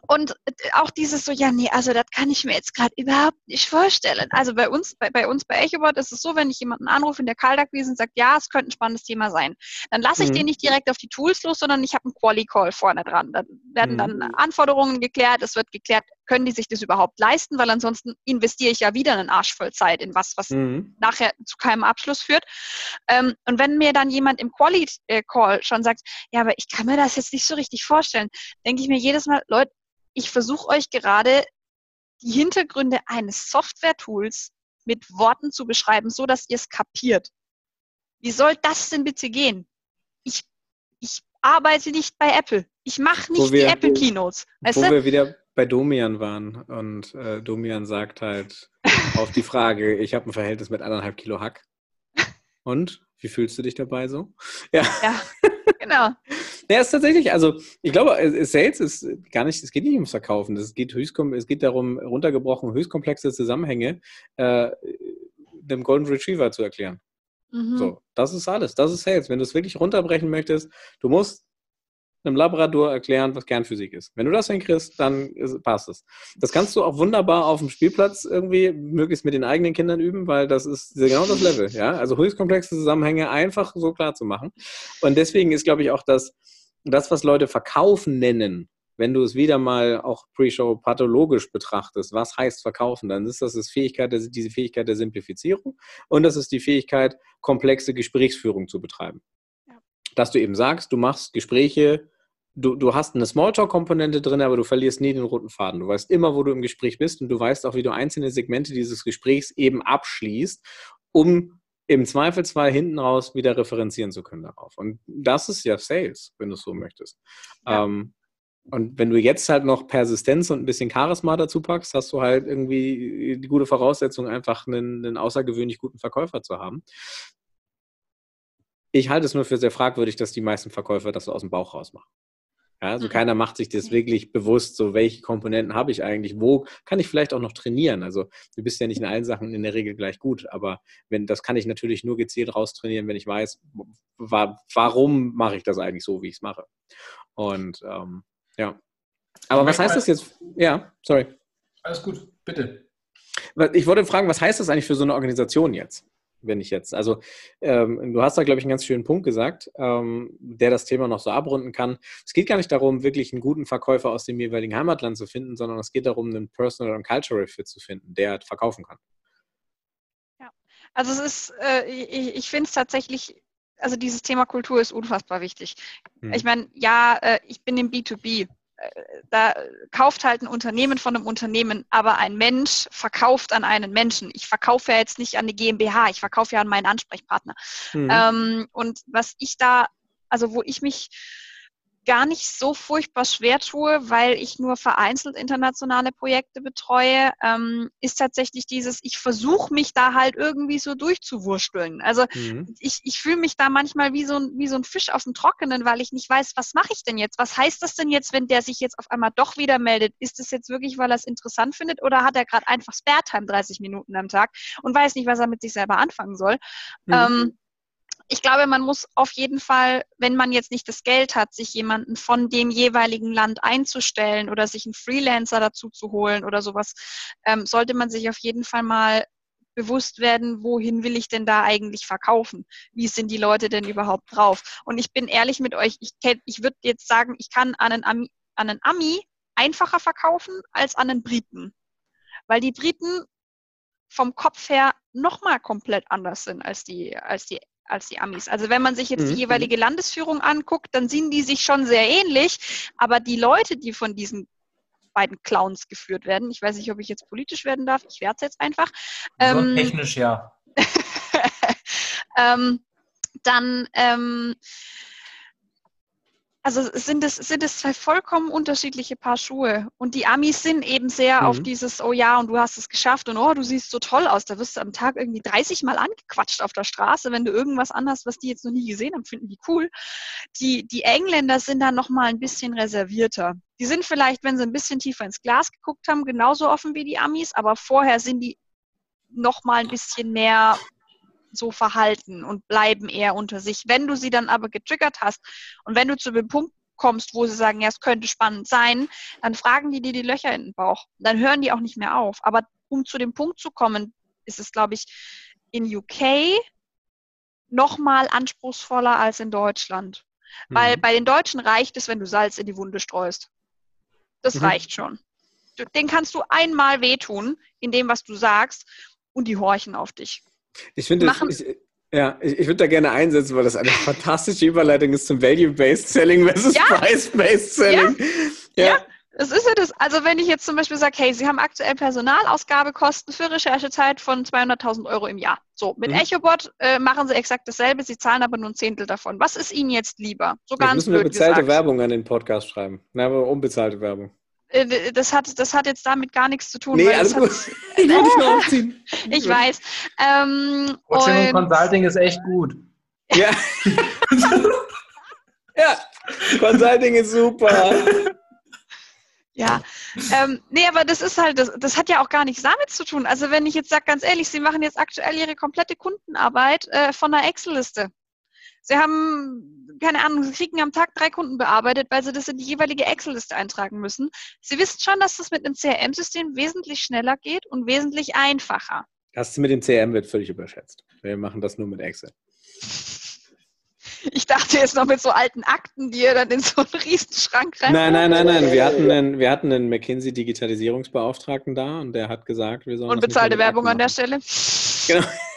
S3: Und auch dieses so, ja, nee, also das kann ich mir jetzt gerade überhaupt nicht vorstellen. Also bei uns, bei, bei uns bei EchoBot ist es so, wenn ich jemanden anrufe in der Kaltakquise und sagt, ja, es könnte ein spannendes Thema sein, dann lasse ich mhm. den nicht direkt auf die Tools los, sondern ich habe einen Quali-Call vorne dran. Da werden mhm. dann Anforderungen geklärt, es wird geklärt, können die sich das überhaupt leisten, weil ansonsten investiere ich ja wieder einen Arsch voll Zeit in was, was mhm. nachher zu keinem Abschluss führt. Ähm, und wenn mir dann jemand im Quali-Call schon sagt, ja, aber ich kann mir das jetzt nicht so richtig vorstellen, denke ich mir jedes Mal, Leute, ich versuche euch gerade die Hintergründe eines Software-Tools mit Worten zu beschreiben, so dass ihr es kapiert. Wie soll das denn bitte gehen? Ich, ich arbeite nicht bei Apple. Ich mache nicht wir, die Apple Keynotes.
S1: Weißt wo du? wir wieder bei Domian waren und äh, Domian sagt halt auf die Frage, [laughs] ich habe ein Verhältnis mit anderthalb Kilo Hack. Und wie fühlst du dich dabei so? [laughs]
S3: Ja. ja genau.
S1: Ja, ist tatsächlich, also ich glaube, Sales ist gar nicht, es geht nicht ums Verkaufen, es geht, höchst, es geht darum, runtergebrochen, höchst komplexe Zusammenhänge äh, dem Golden Retriever zu erklären. Mhm. So, das ist alles, das ist Sales. Wenn du es wirklich runterbrechen möchtest, du musst einem Labrador erklären, was Kernphysik ist. Wenn du das hinkriegst, dann passt es. Das kannst du auch wunderbar auf dem Spielplatz irgendwie möglichst mit den eigenen Kindern üben, weil das ist genau das Level. Ja? Also höchst komplexe Zusammenhänge einfach so klar zu machen. Und deswegen ist, glaube ich, auch das, das, was Leute verkaufen nennen, wenn du es wieder mal auch pre-show pathologisch betrachtest, was heißt verkaufen, dann ist das, das Fähigkeit diese Fähigkeit der Simplifizierung und das ist die Fähigkeit, komplexe Gesprächsführung zu betreiben dass du eben sagst, du machst Gespräche, du, du hast eine Smalltalk-Komponente drin, aber du verlierst nie den roten Faden. Du weißt immer, wo du im Gespräch bist und du weißt auch, wie du einzelne Segmente dieses Gesprächs eben abschließt, um im Zweifelsfall hinten raus wieder referenzieren zu können darauf. Und das ist ja Sales, wenn du es so möchtest. Ja. Ähm, und wenn du jetzt halt noch Persistenz und ein bisschen Charisma dazu packst, hast du halt irgendwie die gute Voraussetzung, einfach einen, einen außergewöhnlich guten Verkäufer zu haben. Ich halte es nur für sehr fragwürdig, dass die meisten Verkäufer das so aus dem Bauch raus machen. Ja, also mhm. keiner macht sich das wirklich bewusst, so welche Komponenten habe ich eigentlich, wo kann ich vielleicht auch noch trainieren. Also du bist ja nicht in allen Sachen in der Regel gleich gut, aber wenn das kann ich natürlich nur gezielt raustrainieren, wenn ich weiß, warum mache ich das eigentlich so, wie ich es mache. Und ähm, ja. Aber was heißt das jetzt? Ja, sorry.
S2: Alles gut, bitte.
S1: Ich wollte fragen, was heißt das eigentlich für so eine Organisation jetzt? Wenn ich jetzt, also ähm, du hast da, glaube ich, einen ganz schönen Punkt gesagt, ähm, der das Thema noch so abrunden kann. Es geht gar nicht darum, wirklich einen guten Verkäufer aus dem jeweiligen Heimatland zu finden, sondern es geht darum, einen Personal und Cultural Fit zu finden, der verkaufen kann.
S3: Ja, also es ist, äh, ich, ich finde es tatsächlich also dieses Thema Kultur ist unfassbar wichtig. Hm. Ich meine, ja, äh, ich bin im B2B da kauft halt ein Unternehmen von einem Unternehmen, aber ein Mensch verkauft an einen Menschen. Ich verkaufe ja jetzt nicht an eine GmbH, ich verkaufe ja an meinen Ansprechpartner. Mhm. Ähm, und was ich da, also wo ich mich gar nicht so furchtbar schwer tue, weil ich nur vereinzelt internationale Projekte betreue, ähm, ist tatsächlich dieses, ich versuche mich da halt irgendwie so durchzuwursteln. Also mhm. ich, ich fühle mich da manchmal wie so, ein, wie so ein Fisch auf dem Trockenen, weil ich nicht weiß, was mache ich denn jetzt? Was heißt das denn jetzt, wenn der sich jetzt auf einmal doch wieder meldet? Ist es jetzt wirklich, weil er es interessant findet oder hat er gerade einfach Spare-Time 30 Minuten am Tag und weiß nicht, was er mit sich selber anfangen soll? Mhm. Ähm, ich glaube, man muss auf jeden Fall, wenn man jetzt nicht das Geld hat, sich jemanden von dem jeweiligen Land einzustellen oder sich einen Freelancer dazu zu holen oder sowas, ähm, sollte man sich auf jeden Fall mal bewusst werden, wohin will ich denn da eigentlich verkaufen? Wie sind die Leute denn überhaupt drauf? Und ich bin ehrlich mit euch, ich, ich würde jetzt sagen, ich kann an einen, Ami, an einen Ami einfacher verkaufen als an einen Briten. Weil die Briten vom Kopf her nochmal komplett anders sind als die, als die als die Amis. Also wenn man sich jetzt die mhm. jeweilige Landesführung anguckt, dann sind die sich schon sehr ähnlich, aber die Leute, die von diesen beiden Clowns geführt werden, ich weiß nicht, ob ich jetzt politisch werden darf, ich werde es jetzt einfach.
S2: Ähm, technisch ja. [laughs]
S3: ähm, dann ähm, also sind es, sind es zwei vollkommen unterschiedliche Paar Schuhe. Und die Amis sind eben sehr mhm. auf dieses, oh ja, und du hast es geschafft und oh, du siehst so toll aus. Da wirst du am Tag irgendwie 30 Mal angequatscht auf der Straße, wenn du irgendwas anhast, was die jetzt noch nie gesehen haben, finden die cool. Die, die Engländer sind dann nochmal ein bisschen reservierter. Die sind vielleicht, wenn sie ein bisschen tiefer ins Glas geguckt haben, genauso offen wie die Amis, aber vorher sind die nochmal ein bisschen mehr so verhalten und bleiben eher unter sich. Wenn du sie dann aber getriggert hast und wenn du zu dem Punkt kommst, wo sie sagen, ja, es könnte spannend sein, dann fragen die dir die Löcher in den Bauch. Dann hören die auch nicht mehr auf. Aber um zu dem Punkt zu kommen, ist es, glaube ich, in UK noch mal anspruchsvoller als in Deutschland. Mhm. Weil bei den Deutschen reicht es, wenn du Salz in die Wunde streust. Das mhm. reicht schon. Den kannst du einmal wehtun in dem, was du sagst, und die horchen auf dich.
S1: Ich finde, ich, ja, ich, ich würde da gerne einsetzen, weil das eine fantastische Überleitung ist zum Value-Based Selling versus ja. Price-Based Selling.
S3: Ja. ja. ja. Das ist ja das. Also wenn ich jetzt zum Beispiel sage, hey, Sie haben aktuell Personalausgabekosten für Recherchezeit von 200.000 Euro im Jahr. So, mit mhm. EchoBot äh, machen Sie exakt dasselbe, Sie zahlen aber nur ein Zehntel davon. Was ist Ihnen jetzt lieber?
S1: So ganz jetzt müssen wir bezahlte gesagt. Werbung an den Podcast schreiben. Na, aber unbezahlte Werbung.
S3: Äh, das hat, das hat jetzt damit gar nichts zu tun.
S1: Nee, alles gut. [laughs] ich
S3: mehr aufziehen. ich weiß. Ähm,
S2: und, und Consulting ist echt gut.
S1: Ja. ja, Consulting ist super.
S3: Ja, ähm, nee, aber das ist halt, das, das hat ja auch gar nichts damit zu tun. Also wenn ich jetzt sage, ganz ehrlich, Sie machen jetzt aktuell Ihre komplette Kundenarbeit äh, von einer Excel-Liste. Sie haben, keine Ahnung, Sie kriegen am Tag drei Kunden bearbeitet, weil Sie das in die jeweilige Excel-Liste eintragen müssen. Sie wissen schon, dass das mit einem CRM-System wesentlich schneller geht und wesentlich einfacher.
S1: Das mit dem CRM wird völlig überschätzt. Wir machen das nur mit Excel. [laughs]
S3: Ich dachte jetzt noch mit so alten Akten, die ihr dann in so einen Riesenschrank rein.
S1: Nein, nein, nein, nein. Wir hatten einen, wir hatten einen McKinsey Digitalisierungsbeauftragten da und der hat gesagt, wir sollen.
S3: Und bezahlte Werbung an der Stelle. Genau. [laughs]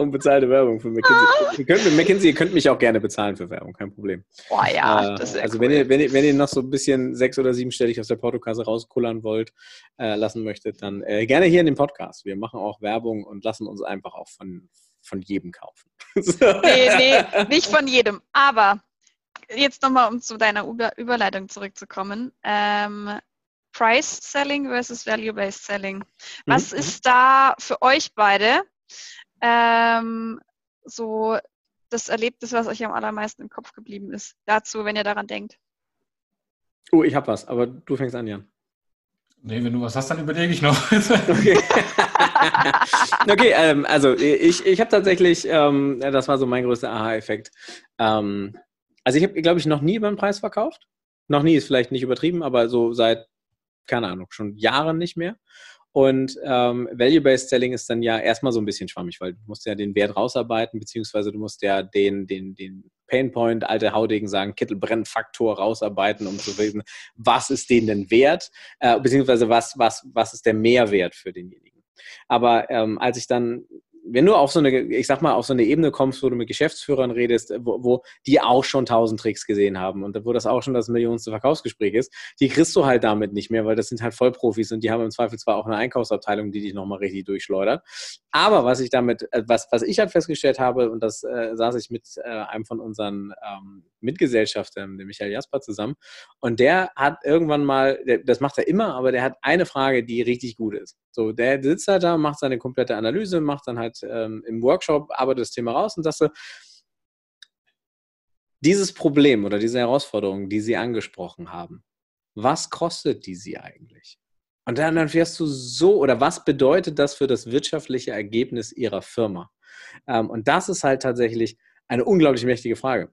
S1: Unbezahlte Werbung für McKinsey. Ah. Ihr könnt, McKinsey, ihr könnt mich auch gerne bezahlen für Werbung, kein Problem.
S3: Boah, ja, äh, das
S1: ist Also cool. wenn, ihr, wenn, ihr, wenn ihr noch so ein bisschen sechs- oder siebenstellig aus der Portokasse rauskullern wollt, äh, lassen möchtet, dann äh, gerne hier in dem Podcast. Wir machen auch Werbung und lassen uns einfach auch von, von jedem kaufen. [laughs]
S3: nee, nee, nicht von jedem. Aber jetzt nochmal, um zu deiner Über Überleitung zurückzukommen. Ähm, Price Selling versus Value-Based Selling. Was mhm. ist da für euch beide ähm, so das Erlebnis, was euch am allermeisten im Kopf geblieben ist. Dazu, wenn ihr daran denkt.
S1: Oh, ich habe was, aber du fängst an, Jan.
S2: Nee, wenn du was hast, dann überlege ich noch.
S1: okay, [laughs] okay ähm, also ich, ich habe tatsächlich, ähm, das war so mein größter Aha-Effekt. Ähm, also ich habe, glaube ich, noch nie über den Preis verkauft. Noch nie ist vielleicht nicht übertrieben, aber so seit, keine Ahnung, schon Jahren nicht mehr. Und ähm, Value-Based Selling ist dann ja erstmal so ein bisschen schwammig, weil du musst ja den Wert rausarbeiten, beziehungsweise du musst ja den, den, den Painpoint, alte Haudegen sagen, Kittelbrennfaktor rausarbeiten, um zu wissen, was ist den denn wert, äh, beziehungsweise was, was, was ist der Mehrwert für denjenigen. Aber ähm, als ich dann wenn du auf so eine, ich sag mal, auf so eine Ebene kommst, wo du mit Geschäftsführern redest, wo, wo die auch schon tausend Tricks gesehen haben und wo das auch schon das millionste Verkaufsgespräch ist, die kriegst du halt damit nicht mehr, weil das sind halt Vollprofis und die haben im Zweifel zwar auch eine Einkaufsabteilung, die dich nochmal richtig durchschleudert. Aber was ich damit, äh, was, was ich halt festgestellt habe, und das äh, saß ich mit äh, einem von unseren ähm, Mitgesellschaftern, dem Michael Jasper, zusammen, und der hat irgendwann mal, der, das macht er immer, aber der hat eine Frage, die richtig gut ist. So, der sitzt halt da, macht seine komplette Analyse, macht dann halt ähm, im Workshop, arbeitet das Thema raus und sagt so, dieses Problem oder diese Herausforderung, die Sie angesprochen haben, was kostet die Sie eigentlich? Und dann, dann fährst du so, oder was bedeutet das für das wirtschaftliche Ergebnis Ihrer Firma? Ähm, und das ist halt tatsächlich eine unglaublich mächtige Frage.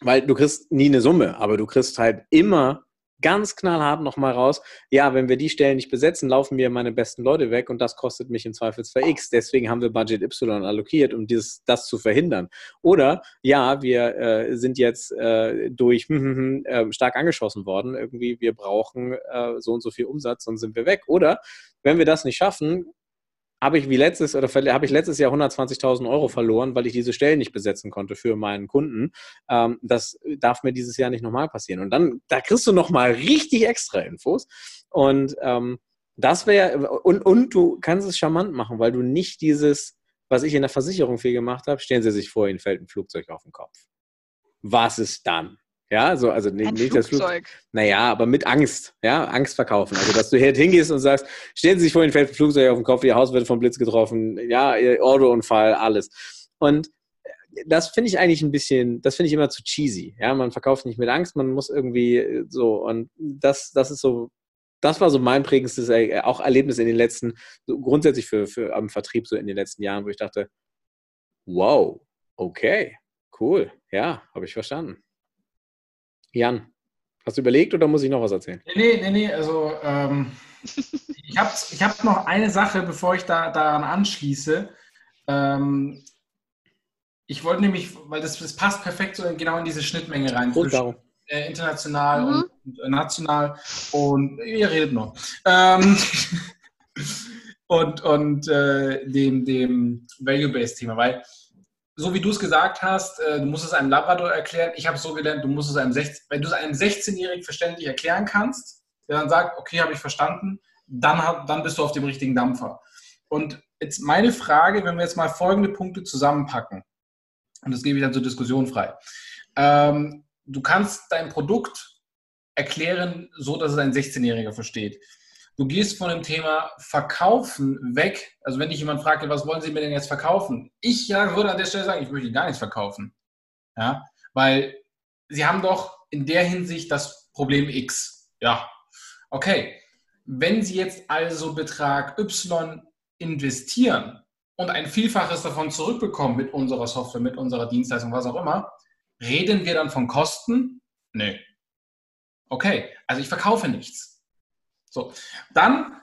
S1: Weil du kriegst nie eine Summe, aber du kriegst halt immer ganz knallhart nochmal raus, ja, wenn wir die Stellen nicht besetzen, laufen mir meine besten Leute weg und das kostet mich im Zweifelsfall X. Deswegen haben wir Budget Y allokiert, um dieses, das zu verhindern. Oder ja, wir äh, sind jetzt äh, durch äh, stark angeschossen worden. Irgendwie, wir brauchen äh, so und so viel Umsatz, sonst sind wir weg. Oder wenn wir das nicht schaffen, habe ich wie letztes oder habe ich letztes Jahr 120.000 Euro verloren, weil ich diese Stellen nicht besetzen konnte für meinen Kunden. Ähm, das darf mir dieses Jahr nicht nochmal passieren. Und dann, da kriegst du nochmal richtig extra Infos. Und ähm, das wäre, und, und du kannst es charmant machen, weil du nicht dieses, was ich in der Versicherung viel gemacht habe, stellen Sie sich vor, Ihnen fällt ein Flugzeug auf den Kopf. Was ist dann? Ja, so, also nicht, nicht das Flugzeug. Naja, aber mit Angst, ja, Angst verkaufen. Also, dass du hier hingehst und sagst, stellen Sie sich vor, Ihnen fällt ein Flugzeug auf den Kopf, Ihr Haus wird vom Blitz getroffen, ja, Ihr Autounfall, alles. Und das finde ich eigentlich ein bisschen, das finde ich immer zu cheesy. Ja, man verkauft nicht mit Angst, man muss irgendwie so, und das, das ist so, das war so mein prägendstes äh, auch Erlebnis in den letzten, so grundsätzlich für, für am Vertrieb so in den letzten Jahren, wo ich dachte, wow, okay, cool, ja, habe ich verstanden. Jan, hast du überlegt oder muss ich noch was erzählen?
S2: Nee, nee, nee, also ähm, [laughs] ich habe ich hab noch eine Sache, bevor ich da, daran anschließe. Ähm, ich wollte nämlich, weil das, das passt perfekt so genau in diese Schnittmenge rein.
S1: Und darum.
S2: Äh, international mhm. und, und, äh, national und ihr redet noch. Ähm, [laughs] und und äh, dem, dem Value-Based-Thema, weil so wie du es gesagt hast, äh, du musst es einem Labrador erklären. Ich habe es so gelernt, du musst es einem 16, wenn du es einem 16-Jährigen verständlich erklären kannst, der dann sagt, okay, habe ich verstanden, dann, dann bist du auf dem richtigen Dampfer. Und jetzt meine Frage, wenn wir jetzt mal folgende Punkte zusammenpacken, und das gebe ich dann zur Diskussion frei. Ähm, du kannst dein Produkt erklären, so dass es ein 16-Jähriger versteht du gehst von dem Thema Verkaufen weg. Also wenn dich jemand fragt, was wollen Sie mir denn jetzt verkaufen? Ich ja, würde an der Stelle sagen, ich möchte gar nichts verkaufen. Ja, weil Sie haben doch in der Hinsicht das Problem X. Ja, okay. Wenn Sie jetzt also Betrag Y investieren und ein Vielfaches davon zurückbekommen mit unserer Software, mit unserer Dienstleistung, was auch immer, reden wir dann von Kosten? Nee. Okay, also ich verkaufe nichts. So, dann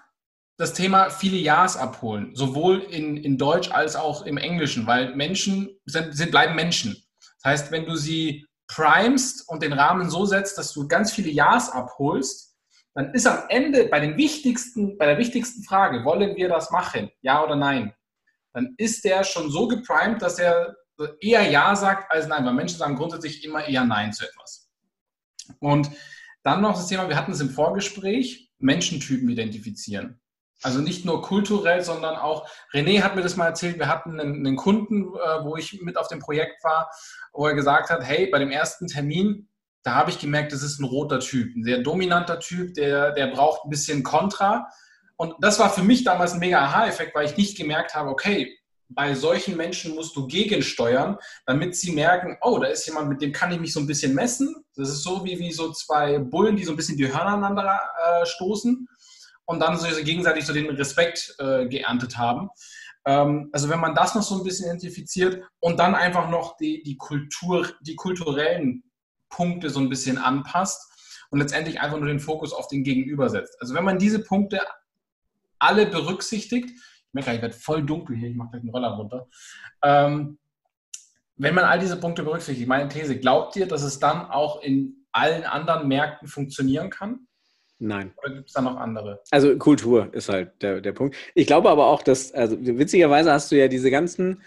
S2: das Thema viele Ja's abholen, sowohl in, in Deutsch als auch im Englischen, weil Menschen sind, sind, bleiben Menschen. Das heißt, wenn du sie primest und den Rahmen so setzt, dass du ganz viele Ja's abholst, dann ist am Ende bei den wichtigsten, bei der wichtigsten Frage, wollen wir das machen? Ja oder nein? Dann ist der schon so geprimed, dass er eher Ja sagt als Nein, weil Menschen sagen grundsätzlich immer eher Nein zu etwas. Und dann noch das Thema, wir hatten es im Vorgespräch, Menschentypen identifizieren. Also nicht nur kulturell, sondern auch, René hat mir das mal erzählt, wir hatten einen, einen Kunden, äh, wo ich mit auf dem Projekt war, wo er gesagt hat, hey, bei dem ersten Termin, da habe ich gemerkt, das ist ein roter Typ, ein sehr dominanter Typ, der, der braucht ein bisschen Kontra. Und das war für mich damals ein mega Aha-Effekt, weil ich nicht gemerkt habe, okay, bei solchen Menschen musst du gegensteuern, damit sie merken, oh, da ist jemand, mit dem kann ich mich so ein bisschen messen. Das ist so wie, wie so zwei Bullen, die so ein bisschen die Hörner aneinander äh, stoßen und dann so gegenseitig so den Respekt äh, geerntet haben. Ähm, also wenn man das noch so ein bisschen identifiziert und dann einfach noch die, die Kultur, die kulturellen Punkte so ein bisschen anpasst und letztendlich einfach nur den Fokus auf den Gegenüber setzt. Also wenn man diese Punkte alle berücksichtigt, ich merke, ich werde voll dunkel hier, ich mache gleich den Roller runter. Ähm, wenn man all diese Punkte berücksichtigt, meine These, glaubt ihr, dass es dann auch in allen anderen Märkten funktionieren kann?
S1: Nein.
S2: Oder gibt es da noch andere?
S1: Also Kultur ist halt der, der Punkt. Ich glaube aber auch, dass, also witzigerweise hast du ja diese ganzen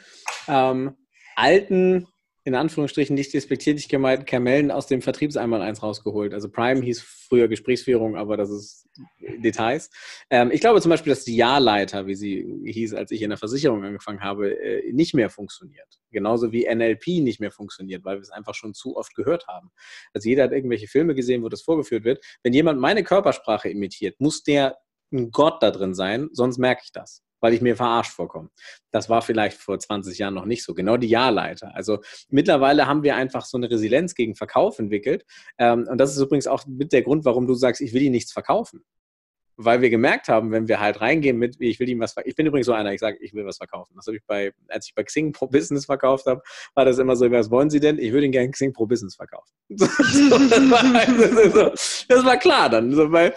S1: ähm, alten in Anführungsstrichen nicht despektierlich gemeint, Kamellen aus dem Vertriebseinmal-1 rausgeholt. Also Prime hieß früher Gesprächsführung, aber das ist Details. Ähm, ich glaube zum Beispiel, dass die Jahrleiter, wie sie hieß, als ich in der Versicherung angefangen habe, äh, nicht mehr funktioniert. Genauso wie NLP nicht mehr funktioniert, weil wir es einfach schon zu oft gehört haben. Also jeder hat irgendwelche Filme gesehen, wo das vorgeführt wird. Wenn jemand meine Körpersprache imitiert, muss der ein Gott da drin sein, sonst merke ich das weil ich mir verarscht vorkomme. Das war vielleicht vor 20 Jahren noch nicht so. Genau die Jahrleiter. Also mittlerweile haben wir einfach so eine Resilienz gegen Verkauf entwickelt. Ähm, und das ist übrigens auch mit der Grund, warum du sagst, ich will ihm nichts verkaufen. Weil wir gemerkt haben, wenn wir halt reingehen mit, ich will ihm was verkaufen. Ich bin übrigens so einer, ich sage, ich will was verkaufen. Das habe ich bei, als ich bei Xing Pro Business verkauft habe, war das immer so, was wollen Sie denn? Ich würde ihn gerne Xing Pro Business verkaufen. [laughs] das, war, so, das war klar dann. weil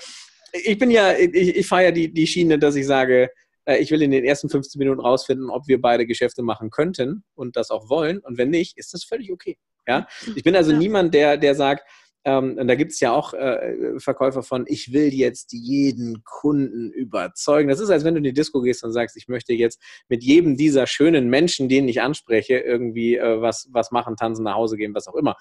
S1: ich bin ja, ich, ich fahre ja die, die Schiene, dass ich sage, ich will in den ersten 15 Minuten rausfinden, ob wir beide Geschäfte machen könnten und das auch wollen. Und wenn nicht, ist das völlig okay. Ja? Ich bin also ja. niemand, der, der sagt, ähm, und da gibt es ja auch äh, Verkäufer von, ich will jetzt jeden Kunden überzeugen. Das ist, als wenn du in die Disco gehst und sagst, ich möchte jetzt mit jedem dieser schönen Menschen, den ich anspreche, irgendwie äh, was, was machen, tanzen, nach Hause gehen, was auch immer.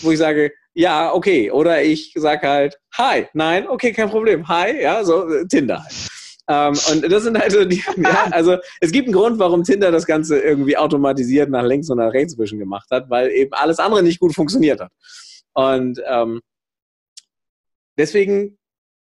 S1: Wo ich sage, ja, okay. Oder ich sage halt, hi, nein, okay, kein Problem, hi, ja, so äh, Tinder halt. Ähm, und das sind halt so die, [laughs] ja, also es gibt einen Grund, warum Tinder das Ganze irgendwie automatisiert nach links und nach rechts zwischen gemacht hat, weil eben alles andere nicht gut funktioniert hat. Und ähm, deswegen,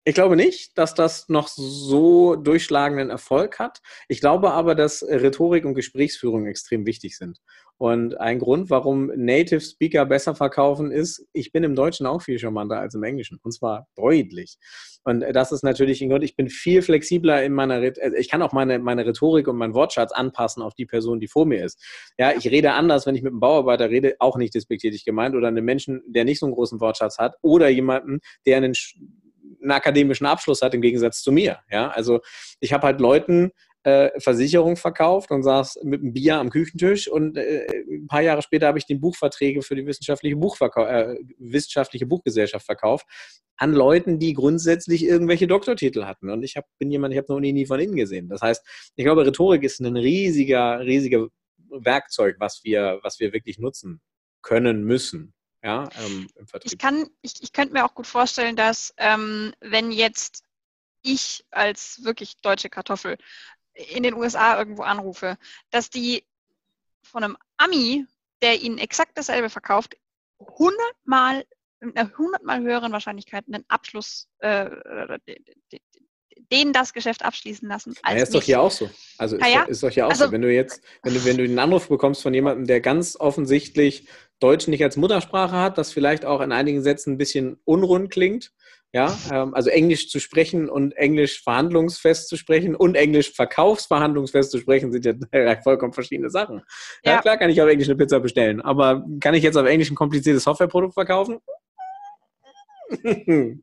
S1: ich glaube nicht, dass das noch so durchschlagenden Erfolg hat. Ich glaube aber, dass Rhetorik und Gesprächsführung extrem wichtig sind. Und ein Grund, warum Native Speaker besser verkaufen, ist, ich bin im Deutschen auch viel charmanter als im Englischen. Und zwar deutlich. Und das ist natürlich ein Grund, ich bin viel flexibler in meiner, also ich kann auch meine, meine Rhetorik und meinen Wortschatz anpassen auf die Person, die vor mir ist. Ja, ich rede anders, wenn ich mit einem Bauarbeiter rede, auch nicht despektierlich gemeint, oder einem Menschen, der nicht so einen großen Wortschatz hat, oder jemanden, der einen einen akademischen Abschluss hat im Gegensatz zu mir. Ja, also ich habe halt Leuten äh, Versicherung verkauft und saß mit einem Bier am Küchentisch und äh, ein paar Jahre später habe ich den Buchverträge für die wissenschaftliche, Buchverkau äh, wissenschaftliche Buchgesellschaft verkauft an Leuten, die grundsätzlich irgendwelche Doktortitel hatten. Und ich hab, bin jemand, ich habe noch nie, von innen gesehen. Das heißt, ich glaube, Rhetorik ist ein riesiger, riesiger Werkzeug, was wir, was wir wirklich nutzen können müssen. Ja, ähm,
S3: im Vertrieb. Ich, kann, ich, ich könnte mir auch gut vorstellen, dass ähm, wenn jetzt ich als wirklich deutsche Kartoffel in den USA irgendwo anrufe, dass die von einem Ami, der ihnen exakt dasselbe verkauft, hundertmal mit einer hundertmal höheren Wahrscheinlichkeit einen Abschluss, äh, denen das Geschäft abschließen lassen.
S1: Als ja, ist mich. doch hier auch so. Also ist, ja? Doch, ist doch hier auch also, so. Wenn du jetzt, wenn du, wenn du einen Anruf bekommst von jemandem, der ganz offensichtlich Deutsch nicht als Muttersprache hat, das vielleicht auch in einigen Sätzen ein bisschen unrund klingt, ja, ähm, also Englisch zu sprechen und Englisch verhandlungsfest zu sprechen und Englisch verkaufsverhandlungsfest zu sprechen, sind ja [laughs] vollkommen verschiedene Sachen. Ja. ja. klar kann ich auf Englisch eine Pizza bestellen, aber kann ich jetzt auf Englisch ein kompliziertes Softwareprodukt verkaufen? [laughs]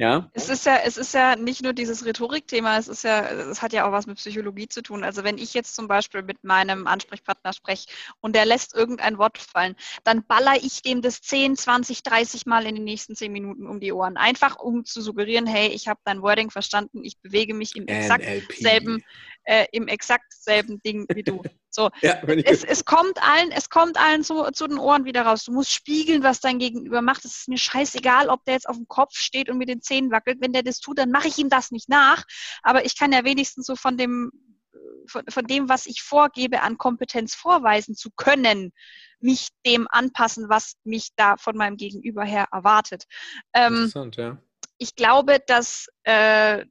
S3: Ja. Es ist ja, es ist ja nicht nur dieses Rhetorikthema, es ist ja, es hat ja auch was mit Psychologie zu tun. Also wenn ich jetzt zum Beispiel mit meinem Ansprechpartner spreche und der lässt irgendein Wort fallen, dann baller ich dem das 10, 20, 30 Mal in den nächsten 10 Minuten um die Ohren. Einfach um zu suggerieren, hey, ich habe dein Wording verstanden, ich bewege mich im exakt selben, äh, im exakt selben Ding wie du. So, ja, es, es, kommt allen, es kommt allen zu, zu, den Ohren wieder raus. Du musst spiegeln, was dein Gegenüber macht. Es ist mir scheißegal, ob der jetzt auf dem Kopf steht und mit den Zähnen wackelt. Wenn der das tut, dann mache ich ihm das nicht nach. Aber ich kann ja wenigstens so von dem, von, von dem, was ich vorgebe, an Kompetenz vorweisen zu können, mich dem anpassen, was mich da von meinem Gegenüber her erwartet. Ähm, Interessant, ja. Ich glaube, dass äh,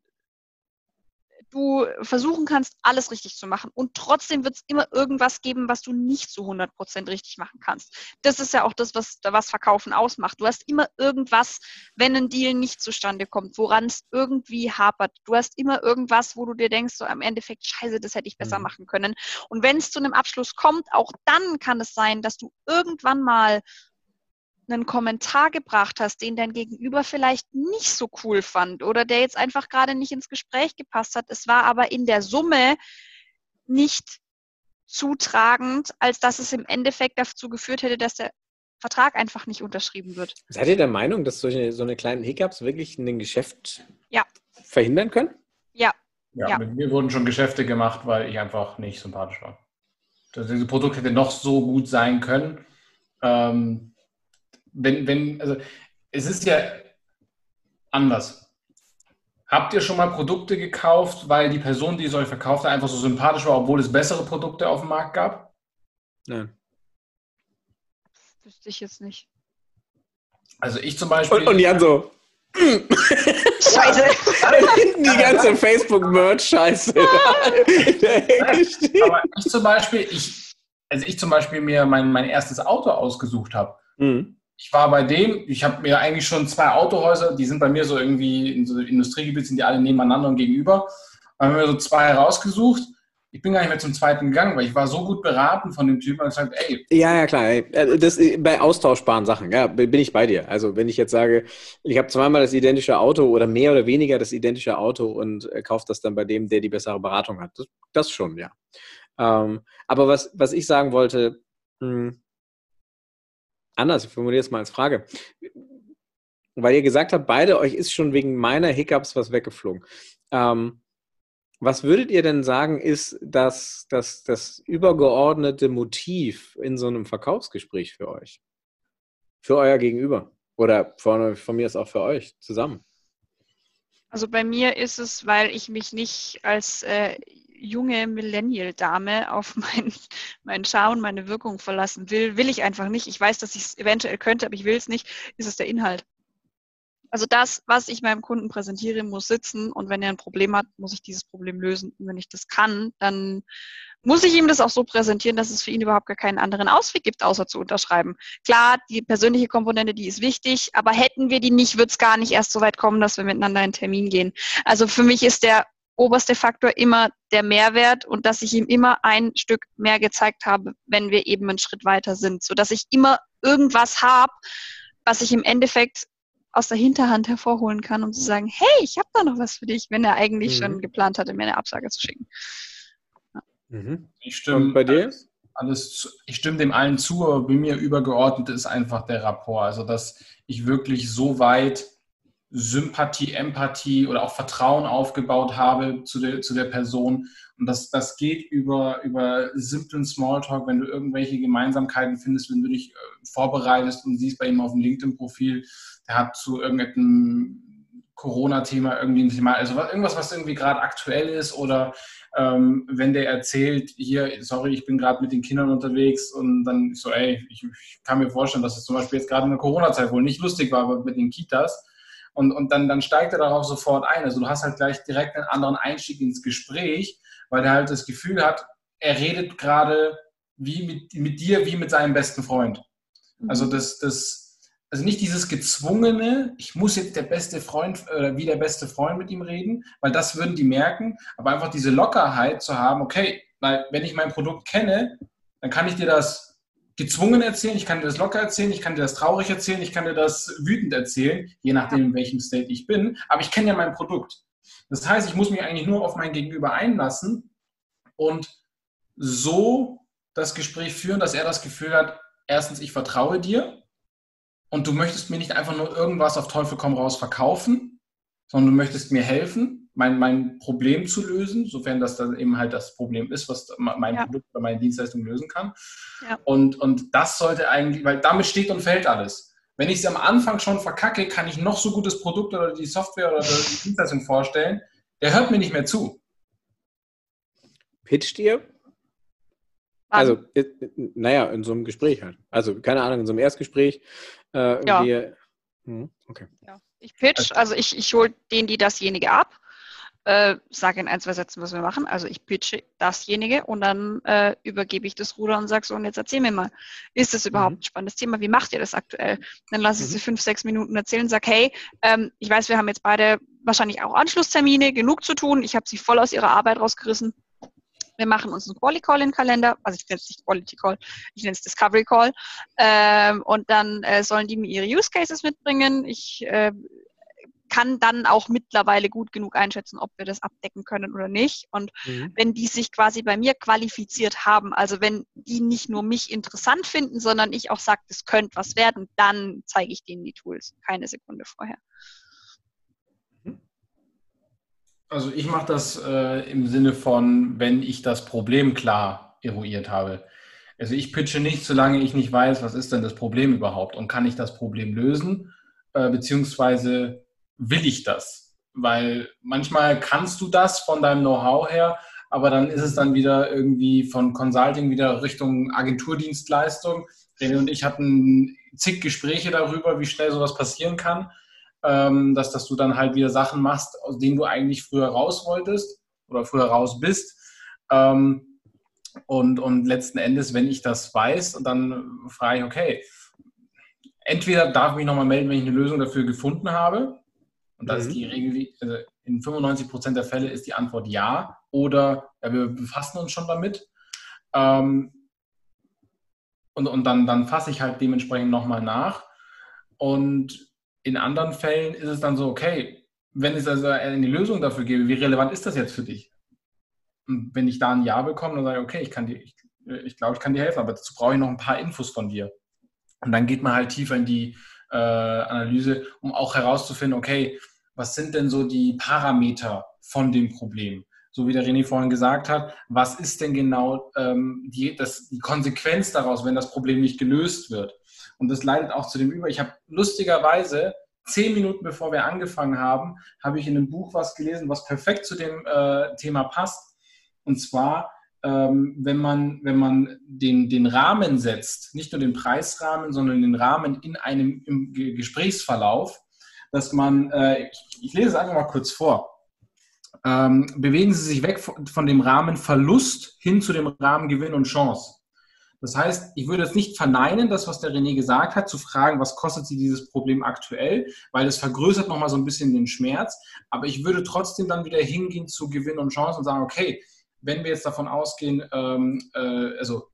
S3: du versuchen kannst, alles richtig zu machen. Und trotzdem wird es immer irgendwas geben, was du nicht zu 100 Prozent richtig machen kannst. Das ist ja auch das, was, was Verkaufen ausmacht. Du hast immer irgendwas, wenn ein Deal nicht zustande kommt, woran es irgendwie hapert. Du hast immer irgendwas, wo du dir denkst, so am Endeffekt, scheiße, das hätte ich besser mhm. machen können. Und wenn es zu einem Abschluss kommt, auch dann kann es sein, dass du irgendwann mal einen Kommentar gebracht hast, den dein Gegenüber vielleicht nicht so cool fand oder der jetzt einfach gerade nicht ins Gespräch gepasst hat. Es war aber in der Summe nicht zutragend, als dass es im Endeffekt dazu geführt hätte, dass der Vertrag einfach nicht unterschrieben wird.
S1: Seid ihr der Meinung, dass solche, so eine kleinen Hiccups wirklich ein Geschäft ja. verhindern können?
S3: Ja.
S2: ja. ja. mit mir wurden schon Geschäfte gemacht, weil ich einfach nicht sympathisch war. Das Produkt hätte noch so gut sein können. Ähm, wenn, wenn, also es ist ja anders. Habt ihr schon mal Produkte gekauft, weil die Person, die es euch verkauft hat, einfach so sympathisch war, obwohl es bessere Produkte auf dem Markt gab?
S1: Nein.
S3: Wüsste ich jetzt nicht.
S2: Also ich zum Beispiel.
S1: Und, und Jan so. Scheiße. die ganze Facebook-Merch-Scheiße.
S2: Aber ich zum Beispiel, ich, also ich zum Beispiel mir mein, mein erstes Auto ausgesucht habe. Mhm ich war bei dem, ich habe mir eigentlich schon zwei Autohäuser, die sind bei mir so irgendwie in so Industriegebiet, sind die alle nebeneinander und gegenüber. Haben wir so zwei rausgesucht. Ich bin gar nicht mehr zum zweiten gegangen, weil ich war so gut beraten von dem Typen und gesagt, ey.
S1: Ja, ja, klar. Äh, das, äh, bei austauschbaren Sachen, ja, bin ich bei dir. Also wenn ich jetzt sage, ich habe zweimal das identische Auto oder mehr oder weniger das identische Auto und äh, kaufe das dann bei dem, der die bessere Beratung hat. Das, das schon, ja. Ähm, aber was, was ich sagen wollte, mh, hm, anders, ich formuliere es mal als Frage. Weil ihr gesagt habt, beide euch ist schon wegen meiner Hiccups was weggeflogen. Ähm, was würdet ihr denn sagen, ist das, das, das übergeordnete Motiv in so einem Verkaufsgespräch für euch? Für euer Gegenüber? Oder von, von mir ist auch für euch zusammen?
S3: Also bei mir ist es, weil ich mich nicht als äh, junge Millennial-Dame auf meinen [laughs] mein und meine Wirkung verlassen will, will ich einfach nicht. Ich weiß, dass ich es eventuell könnte, aber ich will es nicht, ist es der Inhalt. Also das, was ich meinem Kunden präsentiere, muss sitzen und wenn er ein Problem hat, muss ich dieses Problem lösen. Und wenn ich das kann, dann muss ich ihm das auch so präsentieren, dass es für ihn überhaupt gar keinen anderen Ausweg gibt, außer zu unterschreiben. Klar, die persönliche Komponente, die ist wichtig, aber hätten wir die nicht, wird es gar nicht erst so weit kommen, dass wir miteinander in einen Termin gehen. Also für mich ist der oberste Faktor immer der Mehrwert und dass ich ihm immer ein Stück mehr gezeigt habe, wenn wir eben einen Schritt weiter sind, so dass ich immer irgendwas habe, was ich im Endeffekt aus der Hinterhand hervorholen kann, um zu sagen, hey, ich habe da noch was für dich, wenn er eigentlich mhm. schon geplant hatte, mir eine Absage zu schicken.
S2: Ja. Mhm. Ich stimme bei dir? Alles, alles, ich stimme dem allen zu, aber bei mir übergeordnet ist einfach der Rapport. Also, dass ich wirklich so weit Sympathie, Empathie oder auch Vertrauen aufgebaut habe zu der, zu der Person. Und das, das geht über, über simplen Smalltalk, wenn du irgendwelche Gemeinsamkeiten findest, wenn du dich äh, vorbereitest und siehst bei ihm auf dem LinkedIn-Profil, der hat zu irgendeinem Corona-Thema irgendwie ein Thema, also irgendwas, was irgendwie gerade aktuell ist oder ähm, wenn der erzählt, hier, sorry, ich bin gerade mit den Kindern unterwegs und dann so, ey, ich, ich kann mir vorstellen, dass es zum Beispiel jetzt gerade in der Corona-Zeit wohl nicht lustig war, aber mit den Kitas, und, und dann, dann steigt er darauf sofort ein. Also du hast halt gleich direkt einen anderen Einstieg ins Gespräch, weil er halt das Gefühl hat, er redet gerade wie mit, mit dir, wie mit seinem besten Freund. Also mhm. das, das, also nicht dieses gezwungene, ich muss jetzt der beste Freund oder wie der beste Freund mit ihm reden, weil das würden die merken, aber einfach diese Lockerheit zu haben, okay, weil wenn ich mein Produkt kenne, dann kann ich dir das gezwungen erzählen, ich kann dir das locker erzählen, ich kann dir das traurig erzählen, ich kann dir das wütend erzählen, je nachdem, in welchem State ich bin. Aber ich kenne ja mein Produkt. Das heißt, ich muss mich eigentlich nur auf mein Gegenüber einlassen und so das Gespräch führen, dass er das Gefühl hat, erstens, ich vertraue dir und du möchtest mir nicht einfach nur irgendwas auf Teufel komm raus verkaufen, sondern du möchtest mir helfen mein, mein Problem zu lösen, sofern das dann eben halt das Problem ist, was mein ja. Produkt oder meine Dienstleistung lösen kann. Ja. Und, und das sollte eigentlich, weil damit steht und fällt alles. Wenn ich es am Anfang schon verkacke, kann ich noch so gutes Produkt oder die Software oder die [laughs] Dienstleistung vorstellen, der hört mir nicht mehr zu.
S1: Pitcht ihr? Also, naja, in so einem Gespräch halt. Also, keine Ahnung, in so einem Erstgespräch. Äh, ja. Wir,
S3: hm, okay. Ja. Ich pitch, also ich, ich hole den, die dasjenige ab äh, sage in ein, zwei Sätzen, was wir machen. Also ich pitche dasjenige und dann äh, übergebe ich das Ruder und sage so, und jetzt erzähl mir mal, ist das überhaupt mhm. ein spannendes Thema? Wie macht ihr das aktuell? Dann lasse ich mhm. sie fünf, sechs Minuten erzählen und sage, hey, ähm, ich weiß, wir haben jetzt beide wahrscheinlich auch Anschlusstermine, genug zu tun. Ich habe sie voll aus ihrer Arbeit rausgerissen. Wir machen uns einen Quality Call in den Kalender, also ich nenne es nicht Quality Call, ich nenne es Discovery Call. Ähm, und dann äh, sollen die mir ihre Use Cases mitbringen. Ich äh, kann dann auch mittlerweile gut genug einschätzen, ob wir das abdecken können oder nicht. Und mhm. wenn die sich quasi bei mir qualifiziert haben, also wenn die nicht nur mich interessant finden, sondern ich auch sage, das könnte was werden, dann zeige ich denen die Tools, keine Sekunde vorher.
S2: Also ich mache das äh, im Sinne von, wenn ich das Problem klar eruiert habe. Also ich pitche nicht, solange ich nicht weiß, was ist denn das Problem überhaupt und kann ich das Problem lösen, äh, beziehungsweise will ich das? Weil manchmal kannst du das von deinem Know-how her, aber dann ist es dann wieder irgendwie von Consulting wieder Richtung Agenturdienstleistung. René und ich hatten zig Gespräche darüber, wie schnell sowas passieren kann, ähm, dass, dass du dann halt wieder Sachen machst, aus denen du eigentlich früher raus wolltest oder früher raus bist. Ähm, und, und letzten Endes, wenn ich das weiß, dann frage ich, okay, entweder darf ich mich nochmal melden, wenn ich eine Lösung dafür gefunden habe, und da mhm. ist die Regel, also in 95 Prozent der Fälle ist die Antwort ja oder ja, wir befassen uns schon damit. Ähm, und und dann, dann fasse ich halt dementsprechend nochmal nach. Und in anderen Fällen ist es dann so, okay, wenn ich also eine Lösung dafür gebe, wie relevant ist das jetzt für dich? Und wenn ich da ein Ja bekomme, dann sage ich, okay, ich kann dir, ich, ich glaube, ich kann dir helfen, aber dazu brauche ich noch ein paar Infos von dir. Und dann geht man halt tiefer in die äh, Analyse, um auch herauszufinden, okay, was sind denn so die Parameter von dem Problem? So wie der René vorhin gesagt hat, was ist denn genau ähm, die, das, die Konsequenz daraus, wenn das Problem nicht gelöst wird? Und das leitet auch zu dem über. Ich habe lustigerweise zehn Minuten bevor wir angefangen haben, habe ich in einem Buch was gelesen, was perfekt zu dem äh, Thema passt. Und zwar ähm, wenn man, wenn man den, den Rahmen setzt, nicht nur den Preisrahmen, sondern den Rahmen in einem im Gesprächsverlauf, dass man, äh, ich, lese es einfach mal kurz vor. Ähm, bewegen Sie sich weg von, dem Rahmen Verlust hin zu dem Rahmen Gewinn und Chance. Das heißt, ich würde jetzt nicht verneinen, das, was der René gesagt hat, zu fragen, was kostet sie dieses Problem aktuell, weil es vergrößert nochmal so ein bisschen den Schmerz. Aber ich würde trotzdem dann wieder hingehen zu Gewinn und Chance und sagen, okay, wenn wir jetzt davon ausgehen, ähm, äh, also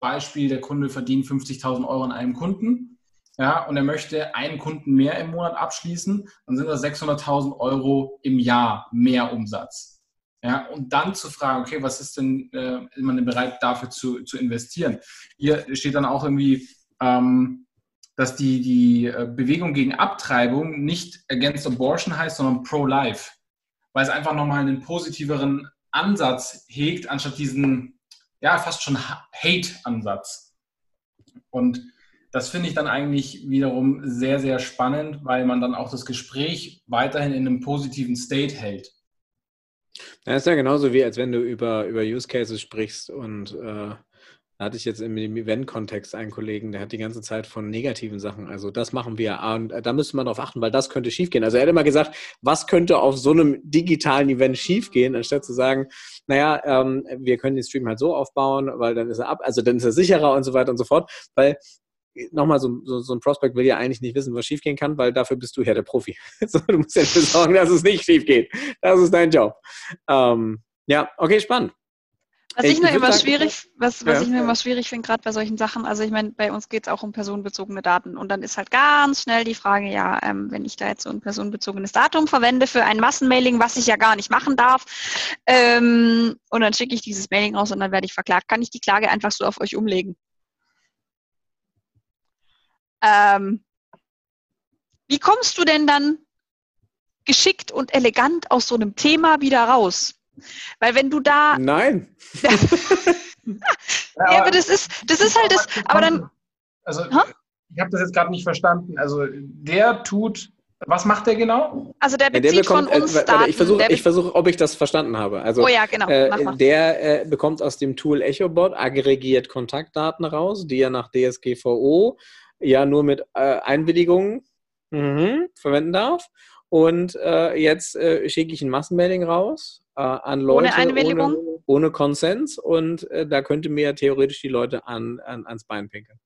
S2: Beispiel, der Kunde verdient 50.000 Euro an einem Kunden, ja, und er möchte einen Kunden mehr im Monat abschließen, dann sind das 600.000 Euro im Jahr mehr Umsatz. Ja, und dann zu fragen, okay, was ist denn, äh, ist man denn bereit dafür zu, zu investieren? Hier steht dann auch irgendwie, ähm, dass die, die äh, Bewegung gegen Abtreibung nicht Against Abortion heißt, sondern Pro-Life, weil es einfach nochmal einen positiveren Ansatz hegt, anstatt diesen, ja, fast schon Hate-Ansatz. Und das finde ich dann eigentlich wiederum sehr, sehr spannend, weil man dann auch das Gespräch weiterhin in einem positiven State hält.
S1: Das ist ja genauso wie, als wenn du über, über Use Cases sprichst und äh, da hatte ich jetzt im Event-Kontext einen Kollegen, der hat die ganze Zeit von negativen Sachen, also das machen wir, und da müsste man darauf achten, weil das könnte schiefgehen. Also er hat immer gesagt, was könnte auf so einem digitalen Event schiefgehen, anstatt zu sagen, naja, ähm, wir können den Stream halt so aufbauen, weil dann ist er ab, also dann ist er sicherer und so weiter und so fort, weil nochmal, so, so, so, ein Prospect will ja eigentlich nicht wissen, was schiefgehen kann, weil dafür bist du ja der Profi. [laughs] du musst ja dafür sorgen, dass es nicht schief geht. Das ist dein Job. Ähm, ja, okay, spannend.
S3: Was ich, ich nur immer schwierig, was, was ja. ich nur immer schwierig finde, gerade bei solchen Sachen, also ich meine, bei uns geht es auch um personenbezogene Daten und dann ist halt ganz schnell die Frage, ja, ähm, wenn ich da jetzt so ein personenbezogenes Datum verwende für ein Massenmailing, was ich ja gar nicht machen darf, ähm, und dann schicke ich dieses Mailing raus und dann werde ich verklagt, kann ich die Klage einfach so auf euch umlegen? Ähm, wie kommst du denn dann geschickt und elegant aus so einem Thema wieder raus? Weil wenn du da.
S1: Nein. [laughs] ja,
S3: aber das ist, das ist halt das. Aber dann.
S2: Also, ich habe das jetzt gerade nicht verstanden. Also, der tut. Was macht der genau?
S3: Also der bezieht ja, der bekommt, von uns äh, Daten.
S1: Ich versuche, versuch, ob ich das verstanden habe. Also,
S3: oh ja, genau.
S1: Äh, der äh, bekommt aus dem Tool EchoBot aggregiert Kontaktdaten raus, die er nach DSGVO ja nur mit äh, Einwilligung mhm, verwenden darf und äh, jetzt äh, schicke ich ein Massenmailing raus äh, an Leute
S3: ohne, Einwilligung?
S1: ohne, ohne Konsens und äh, da könnte mir theoretisch die Leute an, an, ans Bein pinkeln.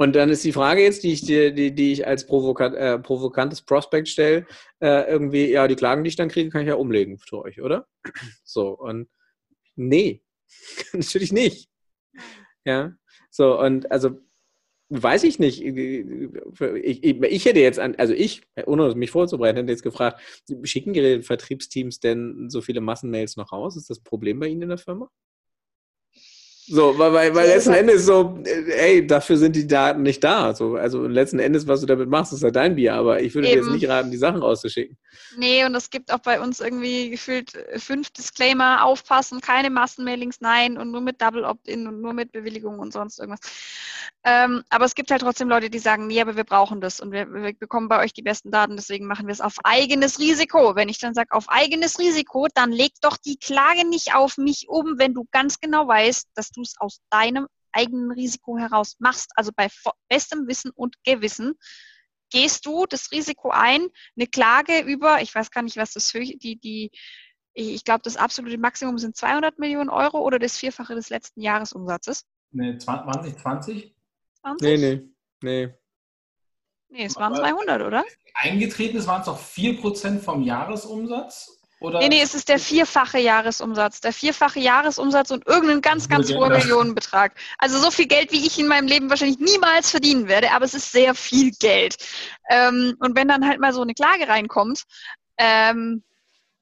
S1: Und dann ist die Frage jetzt, die ich, die, die, die ich als provokat, äh, provokantes Prospekt stelle, äh, irgendwie, ja, die Klagen, die ich dann kriege, kann ich ja umlegen für euch, oder? [clears throat] So, und nee, [laughs] natürlich nicht. Ja, so, und also weiß ich nicht. Ich, ich, ich, hätte jetzt, an, also ich, ohne mich vorzubereiten, hätte jetzt gefragt, schicken Ihre Vertriebsteams denn so viele Massenmails noch raus? Ist das Problem bei Ihnen in der Firma? So, weil, weil, weil letzten Endes so, ey, dafür sind die Daten nicht da. So, also letzten Endes, was du damit machst, ist halt dein Bier, aber ich würde Eben. dir jetzt nicht raten, die Sachen rauszuschicken.
S3: Nee, und es gibt auch bei uns irgendwie gefühlt äh, fünf Disclaimer, aufpassen, keine Massenmailings, nein, und nur mit Double Opt-in und nur mit Bewilligung und sonst irgendwas. Ähm, aber es gibt halt trotzdem Leute, die sagen, nee, aber wir brauchen das und wir, wir bekommen bei euch die besten Daten, deswegen machen wir es auf eigenes Risiko. Wenn ich dann sage, auf eigenes Risiko, dann leg doch die Klage nicht auf mich um, wenn du ganz genau weißt, dass du es aus deinem eigenen Risiko heraus machst, also bei bestem Wissen und Gewissen, gehst du das Risiko ein, eine Klage über, ich weiß gar nicht, was das die, die, ich glaube, das absolute Maximum sind 200 Millionen Euro oder das Vierfache des letzten Jahresumsatzes.
S2: Nee, 2020?
S1: 20? Nee, nee, nee.
S3: Nee, es waren 200, oder?
S2: Eingetreten waren es doch 4% vom Jahresumsatz. Oder?
S3: Nee, nee, es ist der vierfache Jahresumsatz. Der vierfache Jahresumsatz und irgendein ganz, ganz hoher Millionenbetrag. Also so viel Geld, wie ich in meinem Leben wahrscheinlich niemals verdienen werde, aber es ist sehr viel Geld. Ähm, und wenn dann halt mal so eine Klage reinkommt, ähm,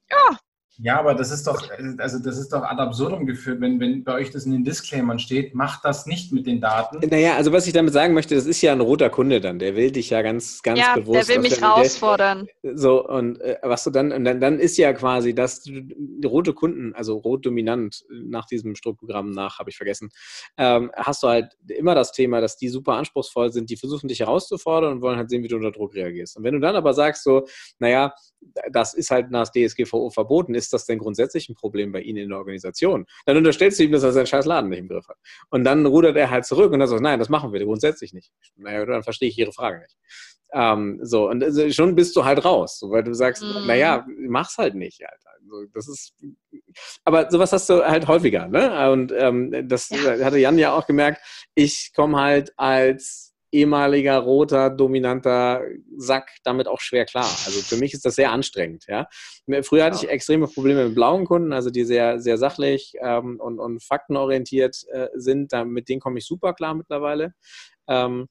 S3: ja,
S2: ja, aber das ist doch, also das ist doch ad absurdum geführt, wenn, wenn bei euch das in den Disclaimern steht, macht das nicht mit den Daten.
S1: Naja, also was ich damit sagen möchte, das ist ja ein roter Kunde dann, der will dich ja ganz, ganz ja, bewusst.
S3: Der will mich der, herausfordern.
S1: so, und äh, was du dann, und dann, dann ist ja quasi, dass du, rote Kunden, also rot dominant nach diesem Strukturprogramm nach, habe ich vergessen, ähm, hast du halt immer das Thema, dass die super anspruchsvoll sind, die versuchen dich herauszufordern und wollen halt sehen, wie du unter Druck reagierst. Und wenn du dann aber sagst so, naja, das ist halt nach DSGVO verboten, ist das denn grundsätzlich ein Problem bei Ihnen in der Organisation? Dann unterstellst du ihm, dass er seinen scheiß Laden nicht im Griff hat. Und dann rudert er halt zurück und dann sagt, nein, das machen wir grundsätzlich nicht. Naja, dann verstehe ich Ihre Frage nicht. Ähm, so, und also schon bist du halt raus, weil du sagst, mhm. naja, mach's halt nicht, Alter. Also, das ist, aber sowas hast du halt häufiger, ne? Und ähm, das ja. hatte Jan ja auch gemerkt. Ich komme halt als ehemaliger roter, dominanter Sack damit auch schwer klar. Also für mich ist das sehr anstrengend. Ja? Früher hatte ich extreme Probleme mit blauen Kunden, also die sehr, sehr sachlich ähm, und, und faktenorientiert äh, sind. Da, mit denen komme ich super klar mittlerweile. Ähm,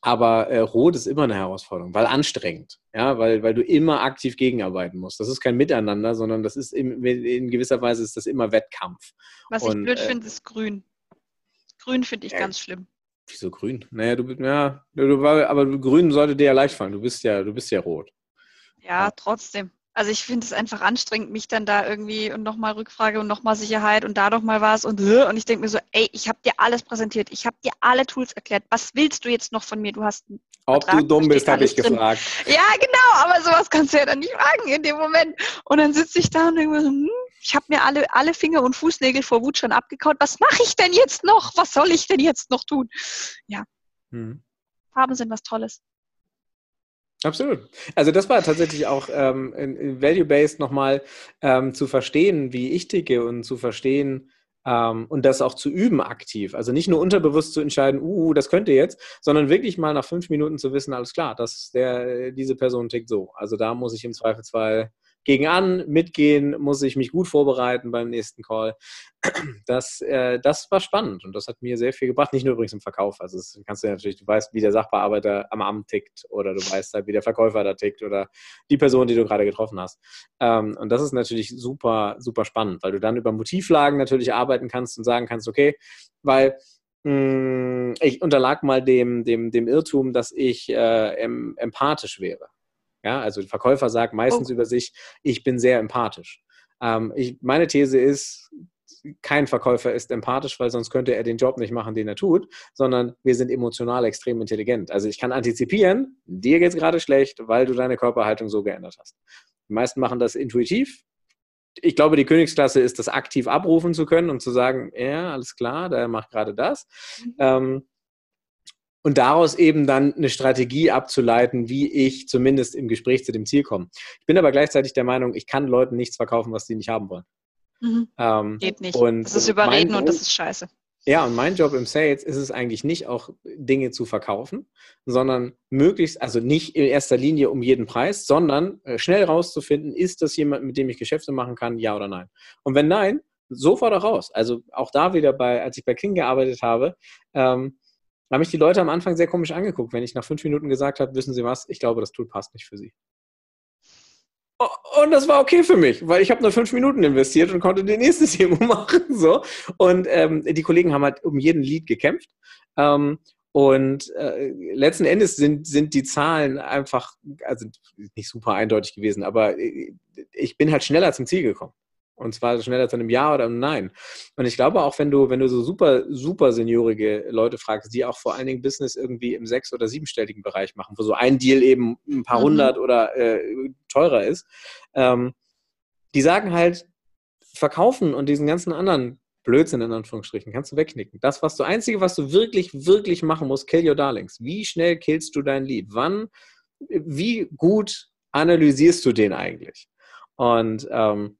S1: aber äh, Rot ist immer eine Herausforderung, weil anstrengend, ja, weil, weil du immer aktiv gegenarbeiten musst. Das ist kein Miteinander, sondern das ist in, in gewisser Weise ist das immer Wettkampf.
S3: Was und, ich blöd äh, finde, ist grün. Grün finde ich ganz schlimm.
S1: Wieso grün? Naja, du bist, ja, du, aber grün sollte dir ja leicht fallen. Du bist ja, du bist ja rot.
S3: Ja, ja. trotzdem. Also ich finde es einfach anstrengend, mich dann da irgendwie und nochmal Rückfrage und nochmal Sicherheit und da doch mal was und und ich denke mir so, ey, ich habe dir alles präsentiert, ich habe dir alle Tools erklärt. Was willst du jetzt noch von mir? Du hast
S1: ob Vertrag, du dumm bist, habe ich drin. gefragt. [laughs]
S3: Ja, genau, aber sowas kannst du ja dann nicht fragen in dem Moment. Und dann sitze ich da und denke mir so, hm, ich habe mir alle, alle Finger und Fußnägel vor Wut schon abgekaut. Was mache ich denn jetzt noch? Was soll ich denn jetzt noch tun? Ja. Hm. Farben sind was Tolles.
S1: Absolut. Also das war tatsächlich auch ähm, value-based nochmal ähm, zu verstehen, wie ich ticke und zu verstehen und das auch zu üben aktiv. Also nicht nur unterbewusst zu entscheiden, uh, das könnte jetzt, sondern wirklich mal nach fünf Minuten zu wissen, alles klar, dass der, diese Person tickt so. Also da muss ich im Zweifelsfall gegen an, mitgehen, muss ich mich gut vorbereiten beim nächsten Call. Das, äh, das war spannend und das hat mir sehr viel gebracht. Nicht nur übrigens im Verkauf. Also das kannst du natürlich, du weißt, wie der Sachbearbeiter am Amt tickt oder du weißt halt, wie der Verkäufer da tickt oder die Person, die du gerade getroffen hast. Ähm, und das ist natürlich super, super spannend, weil du dann über Motivlagen natürlich arbeiten kannst und sagen kannst, okay, weil mm, ich unterlag mal dem, dem, dem Irrtum, dass ich äh, empathisch wäre. Ja, also der Verkäufer sagt meistens oh. über sich, ich bin sehr empathisch. Ähm, ich, meine These ist, kein Verkäufer ist empathisch, weil sonst könnte er den Job nicht machen, den er tut, sondern wir sind emotional extrem intelligent. Also ich kann antizipieren, dir geht es gerade schlecht, weil du deine Körperhaltung so geändert hast. Die meisten machen das intuitiv. Ich glaube, die Königsklasse ist, das aktiv abrufen zu können und zu sagen, ja, alles klar, der macht gerade das. Mhm. Ähm, und daraus eben dann eine Strategie abzuleiten, wie ich zumindest im Gespräch zu dem Ziel komme. Ich bin aber gleichzeitig der Meinung, ich kann Leuten nichts verkaufen, was sie nicht haben wollen.
S3: Mhm. Ähm, Geht nicht. das ist überreden und das ist scheiße.
S1: Ja, und mein Job im Sales ist es eigentlich nicht auch Dinge zu verkaufen, sondern möglichst, also nicht in erster Linie um jeden Preis, sondern äh, schnell rauszufinden, ist das jemand, mit dem ich Geschäfte machen kann, ja oder nein. Und wenn nein, sofort auch raus. Also auch da wieder bei, als ich bei King gearbeitet habe, ähm, haben mich die Leute am Anfang sehr komisch angeguckt, wenn ich nach fünf Minuten gesagt habe, wissen Sie was, ich glaube, das Tool passt nicht für Sie. Und das war okay für mich, weil ich habe nur fünf Minuten investiert und konnte den nächsten [laughs] Demo machen. So. Und ähm, die Kollegen haben halt um jeden Lied gekämpft. Ähm, und äh, letzten Endes sind, sind die Zahlen einfach, also nicht super eindeutig gewesen, aber äh, ich bin halt schneller zum Ziel gekommen. Und zwar schneller zu einem Ja oder einem Nein. Und ich glaube auch, wenn du, wenn du so super, super seniorige Leute fragst, die auch vor allen Dingen Business irgendwie im sechs- oder siebenstelligen Bereich machen, wo so ein Deal eben ein paar mhm. hundert oder äh, teurer ist, ähm, die sagen halt, verkaufen und diesen ganzen anderen Blödsinn in Anführungsstrichen, kannst du wegknicken. Das, was du, einzige, was du wirklich, wirklich machen musst, kill your darlings. Wie schnell killst du dein Lied? Wann, wie gut analysierst du den eigentlich? Und ähm,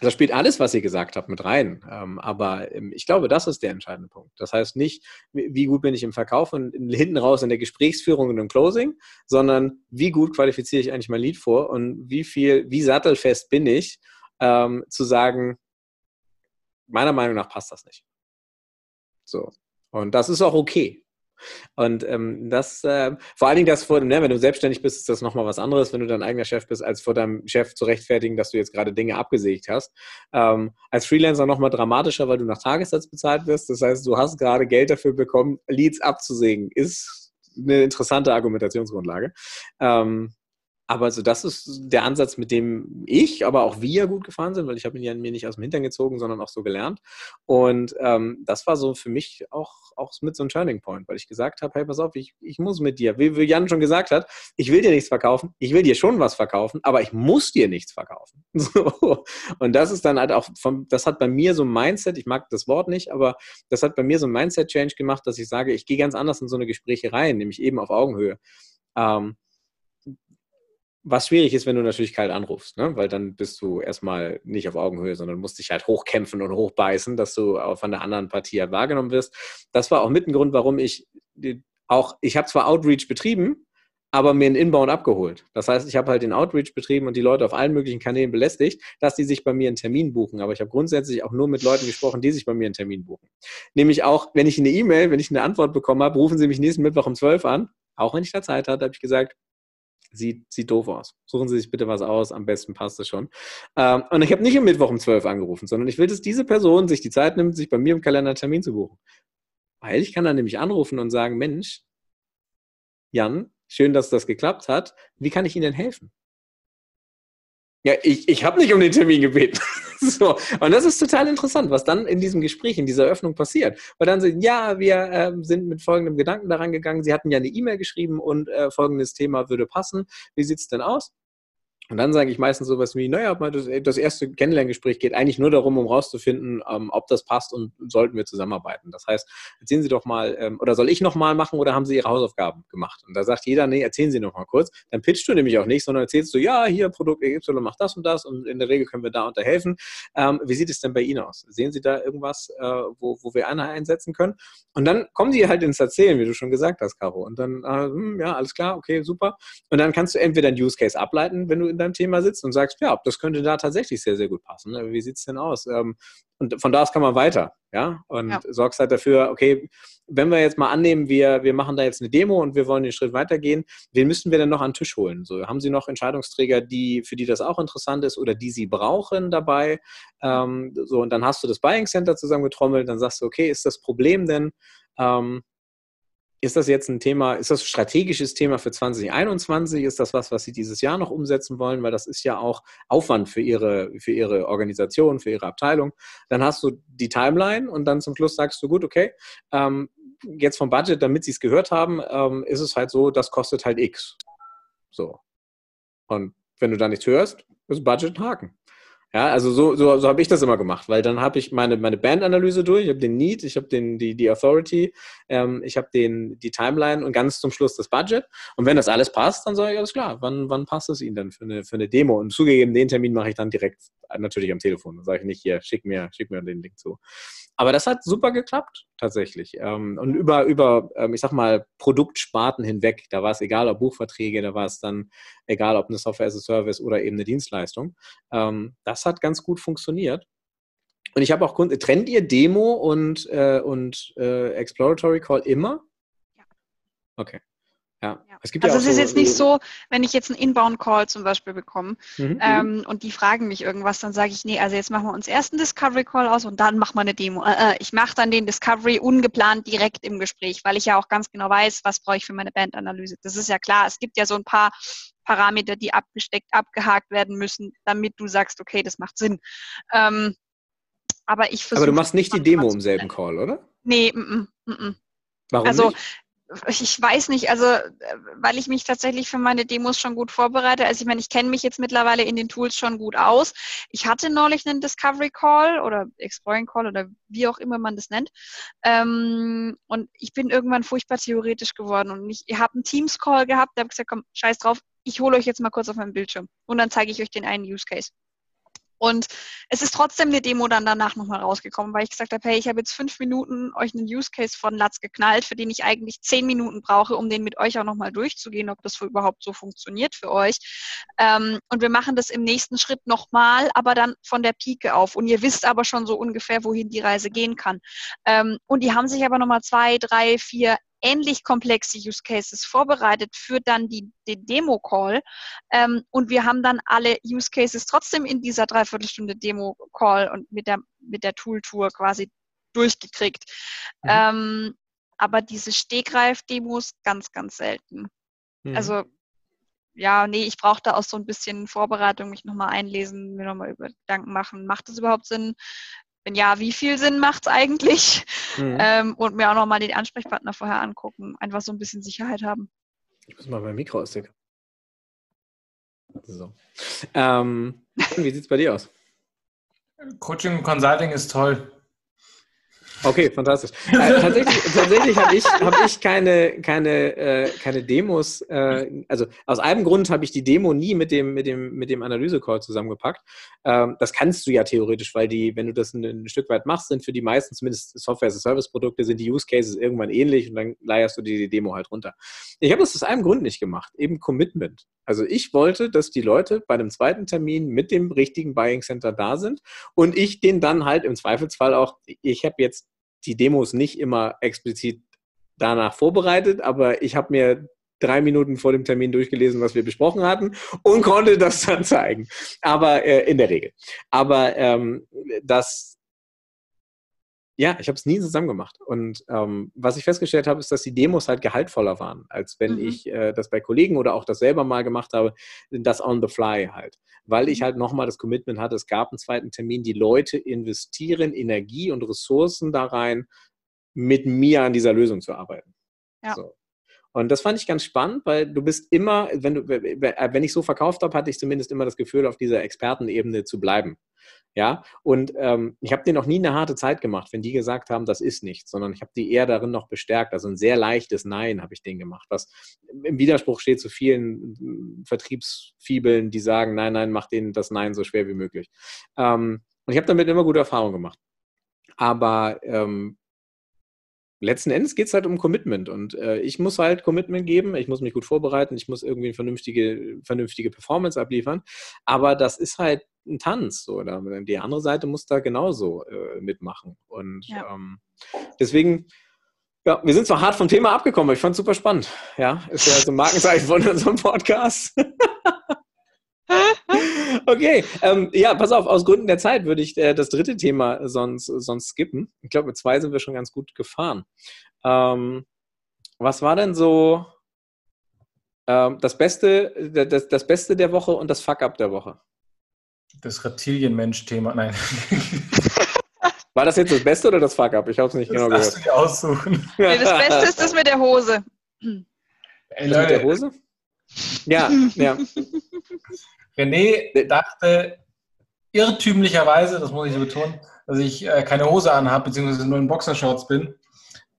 S1: da spielt alles, was ihr gesagt habt, mit rein. Ähm, aber ähm, ich glaube, das ist der entscheidende Punkt. Das heißt nicht, wie gut bin ich im Verkauf und hinten raus in der Gesprächsführung und im Closing, sondern wie gut qualifiziere ich eigentlich mein Lied vor und wie viel, wie sattelfest bin ich, ähm, zu sagen, meiner Meinung nach passt das nicht. So. Und das ist auch okay. Und ähm, das, äh, vor allen Dingen das vor, ne, wenn du selbstständig bist, ist das nochmal was anderes, wenn du dein eigener Chef bist, als vor deinem Chef zu rechtfertigen, dass du jetzt gerade Dinge abgesägt hast. Ähm, als Freelancer nochmal dramatischer, weil du nach Tagessatz bezahlt wirst. Das heißt, du hast gerade Geld dafür bekommen, Leads abzusägen. Ist eine interessante Argumentationsgrundlage. Ähm, aber also das ist der Ansatz, mit dem ich, aber auch wir gut gefahren sind, weil ich habe ihn ja mir nicht aus dem Hintern gezogen, sondern auch so gelernt. Und ähm, das war so für mich auch, auch mit so einem Turning Point, weil ich gesagt habe, hey, pass auf, ich, ich muss mit dir, wie, wie Jan schon gesagt hat, ich will dir nichts verkaufen, ich will dir schon was verkaufen, aber ich muss dir nichts verkaufen. [laughs] So. Und das ist dann halt auch, vom, das hat bei mir so ein Mindset, ich mag das Wort nicht, aber das hat bei mir so ein Mindset-Change gemacht, dass ich sage, ich gehe ganz anders in so eine Gespräche rein, nämlich eben auf Augenhöhe. Ähm, was schwierig ist, wenn du natürlich kalt anrufst, ne? weil dann bist du erstmal nicht auf Augenhöhe, sondern musst dich halt hochkämpfen und hochbeißen, dass du von der anderen Partie halt wahrgenommen wirst. Das war auch mit ein Grund, warum ich auch, ich habe zwar Outreach betrieben, aber mir einen Inbound abgeholt. Das heißt, ich habe halt den Outreach betrieben und die Leute auf allen möglichen Kanälen belästigt, dass die sich bei mir einen Termin buchen. Aber ich habe grundsätzlich auch nur mit Leuten gesprochen, die sich bei mir einen Termin buchen. Nämlich auch, wenn ich eine E-Mail, wenn ich eine Antwort bekommen habe, rufen Sie mich nächsten Mittwoch um 12 an, auch wenn ich da Zeit hatte, habe ich gesagt, sieht, sieht doof aus. Suchen Sie sich bitte was aus, am besten passt es schon. Ähm, und ich habe nicht am Mittwoch um 12 angerufen, sondern ich will, dass diese Person sich die Zeit nimmt, sich bei mir im Kalender einen Termin zu buchen. Weil ich kann dann nämlich anrufen und sagen, Mensch, Jan, schön, dass das geklappt hat. Wie kann ich Ihnen denn helfen? Ja, ich, ich habe nicht um den Termin gebeten. [laughs] so. Und das ist total interessant, was dann in diesem Gespräch, in dieser Öffnung passiert. Weil dann sind, ja, wir äh, sind mit folgendem Gedanken daran gegangen. Sie hatten ja eine E-Mail geschrieben und äh, folgendes Thema würde passen. Wie sieht es denn aus? Und dann sage ich meistens sowas wie, naja, das, erste Kennenlerngespräch geht eigentlich nur darum, um rauszufinden, ähm, ob das passt und sollten wir zusammenarbeiten. Das heißt, erzählen Sie doch mal, ähm, oder soll ich nochmal machen oder haben Sie Ihre Hausaufgaben gemacht? Und da sagt jeder, nee, erzählen Sie nochmal kurz. Dann pitchst du nämlich auch nicht, sondern erzählst du, ja, hier Produkt XY macht das und das und in der Regel können wir da unterhelfen. Ähm, wie sieht es denn bei Ihnen aus? Sehen Sie da irgendwas, äh, wo, wo wir einsetzen können? Und dann kommen die halt ins Erzählen, wie du schon gesagt hast, Caro. Und dann, äh, hm, ja, alles klar, okay, super. Und dann kannst du entweder einen Use Case ableiten, wenn du in in deinem Thema sitzt und sagst, ja, das könnte da tatsächlich sehr, sehr gut passen. Ne? Wie sieht es denn aus? Ähm, und von da aus kann man weiter, ja, und ja. sorgst halt dafür, okay, wenn wir jetzt mal annehmen, wir, wir machen da jetzt eine Demo und wir wollen den Schritt weitergehen, wen müssten wir denn noch an den Tisch holen? So, haben Sie noch Entscheidungsträger, die, für die das auch interessant ist oder die Sie brauchen dabei? Ähm, so, und dann hast du das Buying Center zusammengetrommelt, dann sagst du, okay, ist das Problem denn, ähm, ist das jetzt ein Thema, ist das ein strategisches Thema für 2021? Ist das was, was Sie dieses Jahr noch umsetzen wollen? Weil das ist ja auch Aufwand für Ihre, für Ihre Organisation, für Ihre Abteilung. Dann hast du die Timeline und dann zum Schluss sagst du, gut, okay, ähm, jetzt vom Budget, damit Sie es gehört haben, ähm, ist es halt so, das kostet halt X. So. Und wenn du da nichts hörst, ist Budget ein Haken. Ja, also so, so, so habe ich das immer gemacht, weil dann habe ich meine, meine Bandanalyse durch, ich habe den Need, ich habe die, die Authority, ähm, ich habe die Timeline und ganz zum Schluss das Budget. Und wenn das alles passt, dann sage ich, alles klar, wann, wann passt es Ihnen denn für eine, für eine Demo? Und zugegeben, den Termin mache ich dann direkt natürlich am Telefon. Dann sage ich nicht, hier, schick mir, schick mir den Link zu. Aber das hat super geklappt, tatsächlich. Ähm, und über, über ähm, ich sag mal, Produktsparten hinweg, da war es egal, ob Buchverträge, da war es dann egal, ob eine Software as a Service oder eben eine Dienstleistung. Ähm, das hat ganz gut funktioniert. Und ich habe auch Kunden, trennt ihr Demo und, äh, und äh, Exploratory Call immer? Ja. Okay.
S3: Ja. ja. Es gibt also ja es ist so, jetzt nicht so, wenn ich jetzt einen Inbound-Call zum Beispiel bekomme mhm. ähm, und die fragen mich irgendwas, dann sage ich, nee, also jetzt machen wir uns erst einen Discovery-Call aus und dann machen wir eine Demo. Äh, äh, ich mache dann den Discovery ungeplant direkt im Gespräch, weil ich ja auch ganz genau weiß, was brauche ich für meine Bandanalyse. Das ist ja klar. Es gibt ja so ein paar Parameter, die abgesteckt, abgehakt werden müssen, damit du sagst, okay, das macht Sinn. Ähm, aber ich
S1: versuche. Aber du machst nicht die Demo im selben Call, oder?
S3: Nee, m -m, m
S1: Warum
S3: also,
S1: nicht?
S3: Ich weiß nicht, also äh, weil ich mich tatsächlich für meine Demos schon gut vorbereite. Also ich meine, ich kenne mich jetzt mittlerweile in den Tools schon gut aus. Ich hatte neulich einen Discovery Call oder Exploring Call oder wie auch immer man das nennt. Ähm, und ich bin irgendwann furchtbar theoretisch geworden und ich, ich habe einen Teams Call gehabt, habe ich gesagt, komm, scheiß drauf, ich hole euch jetzt mal kurz auf meinen Bildschirm und dann zeige ich euch den einen Use Case. Und es ist trotzdem eine Demo dann danach nochmal rausgekommen, weil ich gesagt habe, hey, ich habe jetzt fünf Minuten euch einen Use Case von Latz geknallt, für den ich eigentlich zehn Minuten brauche, um den mit euch auch nochmal durchzugehen, ob das überhaupt so funktioniert für euch. Ähm, und wir machen das im nächsten Schritt nochmal, aber dann von der Pike auf. Und ihr wisst aber schon so ungefähr, wohin die Reise gehen kann. Ähm, und die haben sich aber nochmal zwei, drei, vier ähnlich komplexe Use Cases vorbereitet für dann die, die Demo-Call. Ähm, und wir haben dann alle Use Cases trotzdem in dieser Dreiviertelstunde Demo-Call und mit der, mit der Tool-Tour quasi durchgekriegt. Mhm. Ähm, aber diese Stegreif-Demos ganz, ganz selten. Mhm. Also ja, nee, ich brauche da auch so ein bisschen Vorbereitung, mich nochmal einlesen, mir nochmal über Gedanken machen, macht das überhaupt Sinn? Wenn ja, wie viel Sinn macht es eigentlich? Mhm. Ähm, und mir auch nochmal den Ansprechpartner vorher angucken. Einfach so ein bisschen Sicherheit haben.
S1: Ich muss mal mein Mikro ausdecken. So. Ähm, wie sieht es bei dir aus?
S2: Coaching und Consulting ist toll.
S1: Okay, fantastisch. Äh, tatsächlich tatsächlich habe ich, hab ich keine, keine, äh, keine Demos. Äh, also aus einem Grund habe ich die Demo nie mit dem, mit dem, mit dem Analyse-Call zusammengepackt. Ähm, das kannst du ja theoretisch, weil die, wenn du das ein, ein Stück weit machst, sind für die meisten, zumindest Software-as-a-Service-Produkte, sind die Use Cases irgendwann ähnlich und dann leierst du dir die Demo halt runter. Ich habe das aus einem Grund nicht gemacht, eben Commitment. Also ich wollte, dass die Leute bei dem zweiten Termin mit dem richtigen Buying Center da sind und ich den dann halt im Zweifelsfall auch, ich habe jetzt die Demos nicht immer explizit danach vorbereitet, aber ich habe mir drei Minuten vor dem Termin durchgelesen, was wir besprochen hatten und konnte das dann zeigen. Aber äh, in der Regel. Aber ähm, das, ja, ich habe es nie zusammen gemacht. Und ähm, was ich festgestellt habe, ist, dass die Demos halt gehaltvoller waren, als wenn mhm. ich äh, das bei Kollegen oder auch das selber mal gemacht habe, das on the fly halt. Weil ich mhm. halt nochmal das Commitment hatte, es gab einen zweiten Termin, die Leute investieren Energie und Ressourcen da rein, mit mir an dieser Lösung zu arbeiten. Ja. So. Und das fand ich ganz spannend, weil du bist immer, wenn du, wenn ich so verkauft habe, hatte ich zumindest immer das Gefühl, auf dieser Expertenebene zu bleiben. Ja, und ähm, ich habe dir noch nie eine harte Zeit gemacht, wenn die gesagt haben, das ist nichts, sondern ich habe die eher darin noch bestärkt. Also ein sehr leichtes Nein habe ich denen gemacht, was im Widerspruch steht zu vielen hm, Vertriebsfibeln, die sagen, nein, nein, mach denen das Nein so schwer wie möglich. Ähm, und ich habe damit immer gute Erfahrungen gemacht. Aber ähm, letzten Endes geht es halt um Commitment und äh, ich muss halt Commitment geben, ich muss mich gut vorbereiten, ich muss irgendwie eine vernünftige, vernünftige Performance abliefern, aber das ist halt ein Tanz oder die andere Seite muss da genauso äh, mitmachen und ja. ähm, deswegen ja, wir sind zwar hart vom Thema abgekommen, aber ich fand es super spannend. Ja, ist ja so ein Markenzeichen von unserem Podcast. [laughs] [laughs] Okay, ähm, ja, pass auf, aus Gründen der Zeit würde ich äh, das dritte Thema sonst, sonst skippen. Ich glaube, mit zwei sind wir schon ganz gut gefahren. Ähm, was war denn so ähm, das, Beste, das, das Beste der Woche und das Fuck-up der Woche?
S2: Das Reptilienmensch-Thema, nein. [laughs]
S1: War das jetzt das Beste oder das Fuck-up? Ich habe es nicht
S2: das
S1: genau
S2: gehört. Das du dir aussuchen.
S3: Nee, das Beste ist das mit der Hose.
S1: Ey, das mit der Hose? Ja, ja. [laughs]
S2: René dachte, irrtümlicherweise, das muss ich so betonen, dass ich äh, keine Hose anhabe, beziehungsweise nur in Boxershorts bin.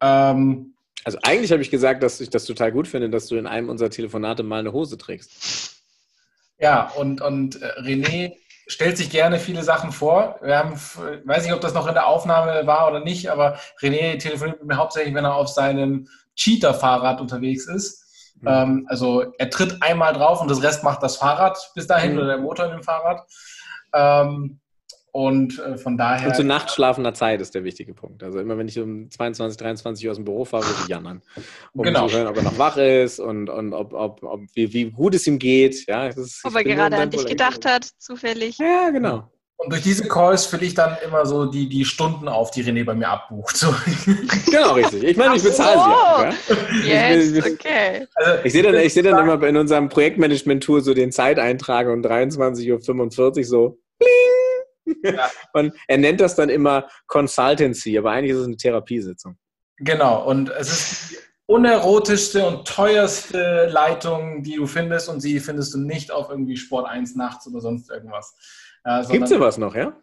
S2: Ähm,
S1: also eigentlich habe ich gesagt, dass ich das total gut finde, dass du in einem unserer Telefonate mal eine Hose trägst.
S2: Ja, und, und äh, René stellt sich gerne viele Sachen vor. Wir haben, weiß nicht, ob das noch in der Aufnahme war oder nicht, aber René telefoniert mit mir hauptsächlich, wenn er auf seinem Cheater-Fahrrad unterwegs ist. Mhm. Ähm, also er tritt einmal drauf und das Rest macht das Fahrrad bis dahin mhm. oder der Motor in dem Fahrrad. Ähm, und äh, von daher.
S1: Und zu nachtschlafender Zeit ist der wichtige Punkt. Also immer wenn ich um 22, 23 Uhr aus dem Büro fahre, rufe ich an. Um genau. zu hören, ob er noch wach ist und, und ob, ob, ob wie, wie gut es ihm geht. Ja,
S3: ist, ob er gerade an dich gedacht hat, zufällig.
S1: Ja, genau.
S2: Und durch diese Calls fülle ich dann immer so die, die Stunden auf, die René bei mir abbucht. So. [laughs]
S1: Genau, richtig. Ich meine, ich bezahle so. sie ja. Yes, ich, okay. Also, ich sehe dann, ich seh dann immer in unserem Projektmanagement-Tool so den Zeiteintrag um 23.45 Uhr so bling. Ja. [laughs] Und er nennt das dann immer Consultancy, aber eigentlich ist es eine Therapiesitzung.
S2: Genau, und es ist die unerotischste und teuerste Leitung, die du findest und sie findest du nicht auf irgendwie Sport 1 nachts oder sonst irgendwas.
S1: Äh, Gibt es was noch, ja?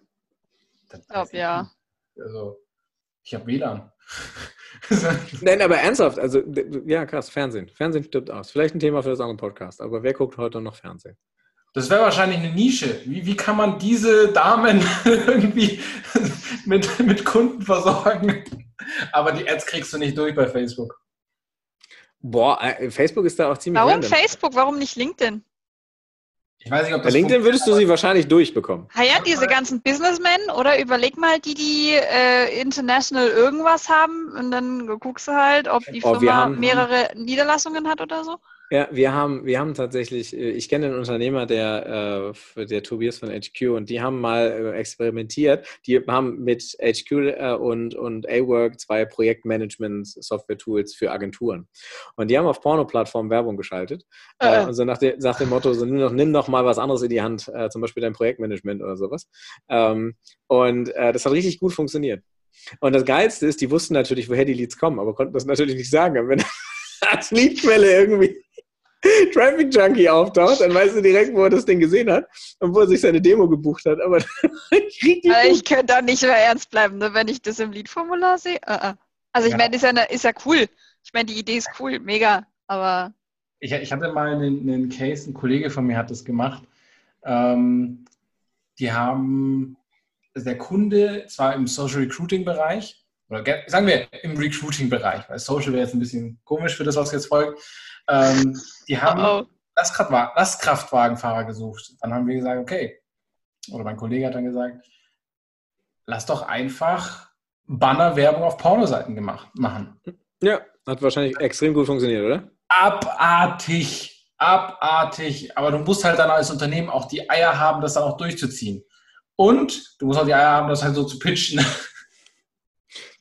S3: Ich glaube, ja.
S2: Also, ich habe WLAN. [laughs]
S1: Nein, aber ernsthaft, also ja, krass, Fernsehen. Fernsehen stirbt aus. Vielleicht ein Thema für das andere Podcast, aber wer guckt heute noch Fernsehen?
S2: Das wäre wahrscheinlich eine Nische. Wie, wie kann man diese Damen [laughs] irgendwie mit, mit Kunden versorgen? Aber die Ads kriegst du nicht durch bei Facebook.
S1: Boah, äh, Facebook ist da auch ziemlich.
S3: Warum random. Facebook? Warum nicht LinkedIn?
S1: Ich weiß nicht, ob das Bei LinkedIn würdest du sie wahrscheinlich durchbekommen.
S3: Ah ja, diese ganzen Businessmen, oder überleg mal, die, die äh, international irgendwas haben und dann guckst du halt, ob die oh, Firma mehrere Niederlassungen hat oder so.
S1: Ja, wir haben, wir haben tatsächlich, äh, ich kenne den Unternehmer, der, äh, der Tobias von HQ, und die haben mal äh, experimentiert. Die haben mit HQ und, und A-Work zwei Projektmanagement-Software-Tools für Agenturen. Und die haben auf Porno-Plattformen Werbung geschaltet. Äh. Also nach, de, nach dem Motto, so, nimm, doch, nimm doch mal was anderes in die Hand, zum Beispiel dein Projektmanagement oder sowas. Ähm, und das hat richtig gut funktioniert. Und das Geilste ist, die wussten natürlich, woher die Leads kommen, aber konnten das natürlich nicht sagen. wenn als Leadquelle irgendwie Traffic Junkie auftaucht, dann weißt du direkt, wo er das Ding gesehen hat und wo er sich seine Demo gebucht hat. Aber [laughs]
S3: ich, ich könnte da nicht mehr ernst bleiben, ne, wenn ich das im Lead-Formular sehe. Uh -uh. Also ich ja. meine, ist, ja ist ja cool. Ich meine, die Idee ist cool, mega, aber.
S2: Ich, ich hatte mal einen, einen, Case, ein Kollege von mir hat das gemacht. Ähm, die haben, also der Kunde zwar im Social Recruiting Bereich, oder sagen wir im Recruiting-Bereich, weil Social wäre jetzt ein bisschen komisch für das, was jetzt folgt. Ähm, die haben oh oh. Lastkraftwagenfahrer gesucht. Dann haben wir gesagt, okay, oder mein Kollege hat dann gesagt, lass doch einfach Bannerwerbung auf Pornoseiten gemacht, machen.
S1: Ja, hat wahrscheinlich extrem gut funktioniert, oder?
S2: Abartig, abartig. Aber du musst halt dann als Unternehmen auch die Eier haben, das dann auch durchzuziehen. Und du musst auch die Eier haben, das halt so zu pitchen. [laughs]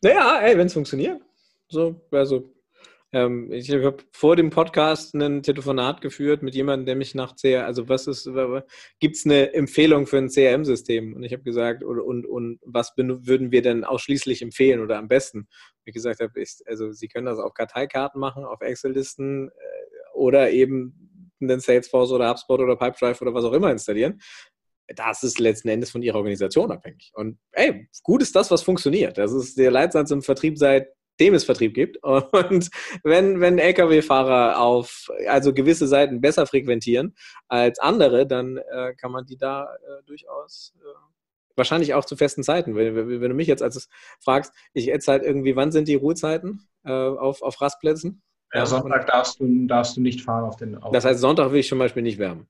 S1: Naja, ey, wenn es funktioniert. So, also ähm, ich habe vor dem Podcast ein Telefonat geführt mit jemandem, der mich nach CR, also was ist, gibt es eine Empfehlung für ein CRM-System? Und ich habe gesagt, und, und, und was würden wir denn ausschließlich empfehlen oder am besten? Wie ich gesagt habe, also Sie können das auf Karteikarten machen, auf Excel-Listen äh, oder eben einen Salesforce oder HubSpot oder Pipedrive oder was auch immer installieren das ist letzten Endes von ihrer Organisation abhängig. Und ey, gut ist das, was funktioniert. Das ist der Leitsatz im Vertrieb seit dem es Vertrieb gibt. Und wenn, wenn Lkw-Fahrer auf also gewisse Seiten besser frequentieren als andere, dann äh, kann man die da äh, durchaus äh, wahrscheinlich auch zu festen Zeiten. Wenn, wenn, du mich jetzt als fragst, ich jetzt halt irgendwie, wann sind die Ruhezeiten äh, auf, auf Rastplätzen?
S2: Ja, Sonntag darfst du, darfst du nicht fahren auf den
S1: Auto. Das heißt, Sonntag will ich zum Beispiel nicht wärmen.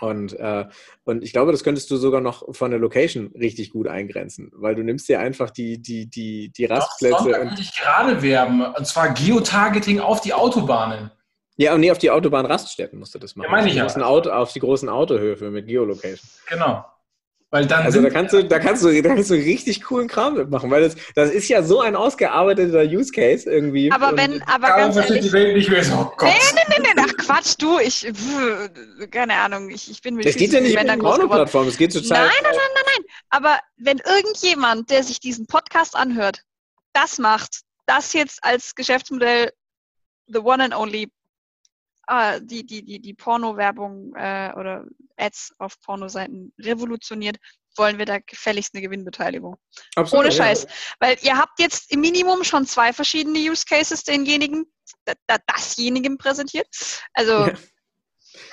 S1: Und, äh, und ich glaube, das könntest du sogar noch von der Location richtig gut eingrenzen, weil du nimmst dir einfach die, die, die, die Rastplätze.
S2: Doch, und ich gerade werben, und zwar Geotargeting auf die Autobahnen.
S1: Ja, und nee, auf die Autobahn-Raststätten musst du das machen.
S2: Ja, meine ich ja.
S1: Auto, auf die großen Autohöfe mit Geolocation.
S2: Genau.
S1: Weil dann also da kannst, du, da, kannst du, da kannst du richtig coolen Kram mitmachen, weil das, das ist ja so ein ausgearbeiteter Use Case irgendwie.
S3: Aber wenn, aber ganz ehrlich, die Welt nicht mehr so, oh Gott. Nee, nee, nee, nee, ach Quatsch, du, ich, keine Ahnung, ich, ich bin
S1: mit Es geht ja nicht um Porno-Plattform, es geht zur Zeit.
S3: Nein, nein, nein, nein, nein, aber wenn irgendjemand, der sich diesen Podcast anhört, das macht, das jetzt als Geschäftsmodell the one and only äh, die, die, die, die Porno-Werbung äh, oder Ads auf Pornoseiten revolutioniert, wollen wir da gefälligst eine Gewinnbeteiligung. Absolut, Ohne Scheiß. Ja. Weil ihr habt jetzt im Minimum schon zwei verschiedene Use Cases denjenigen, dasjenigen präsentiert. Also.
S1: Ja.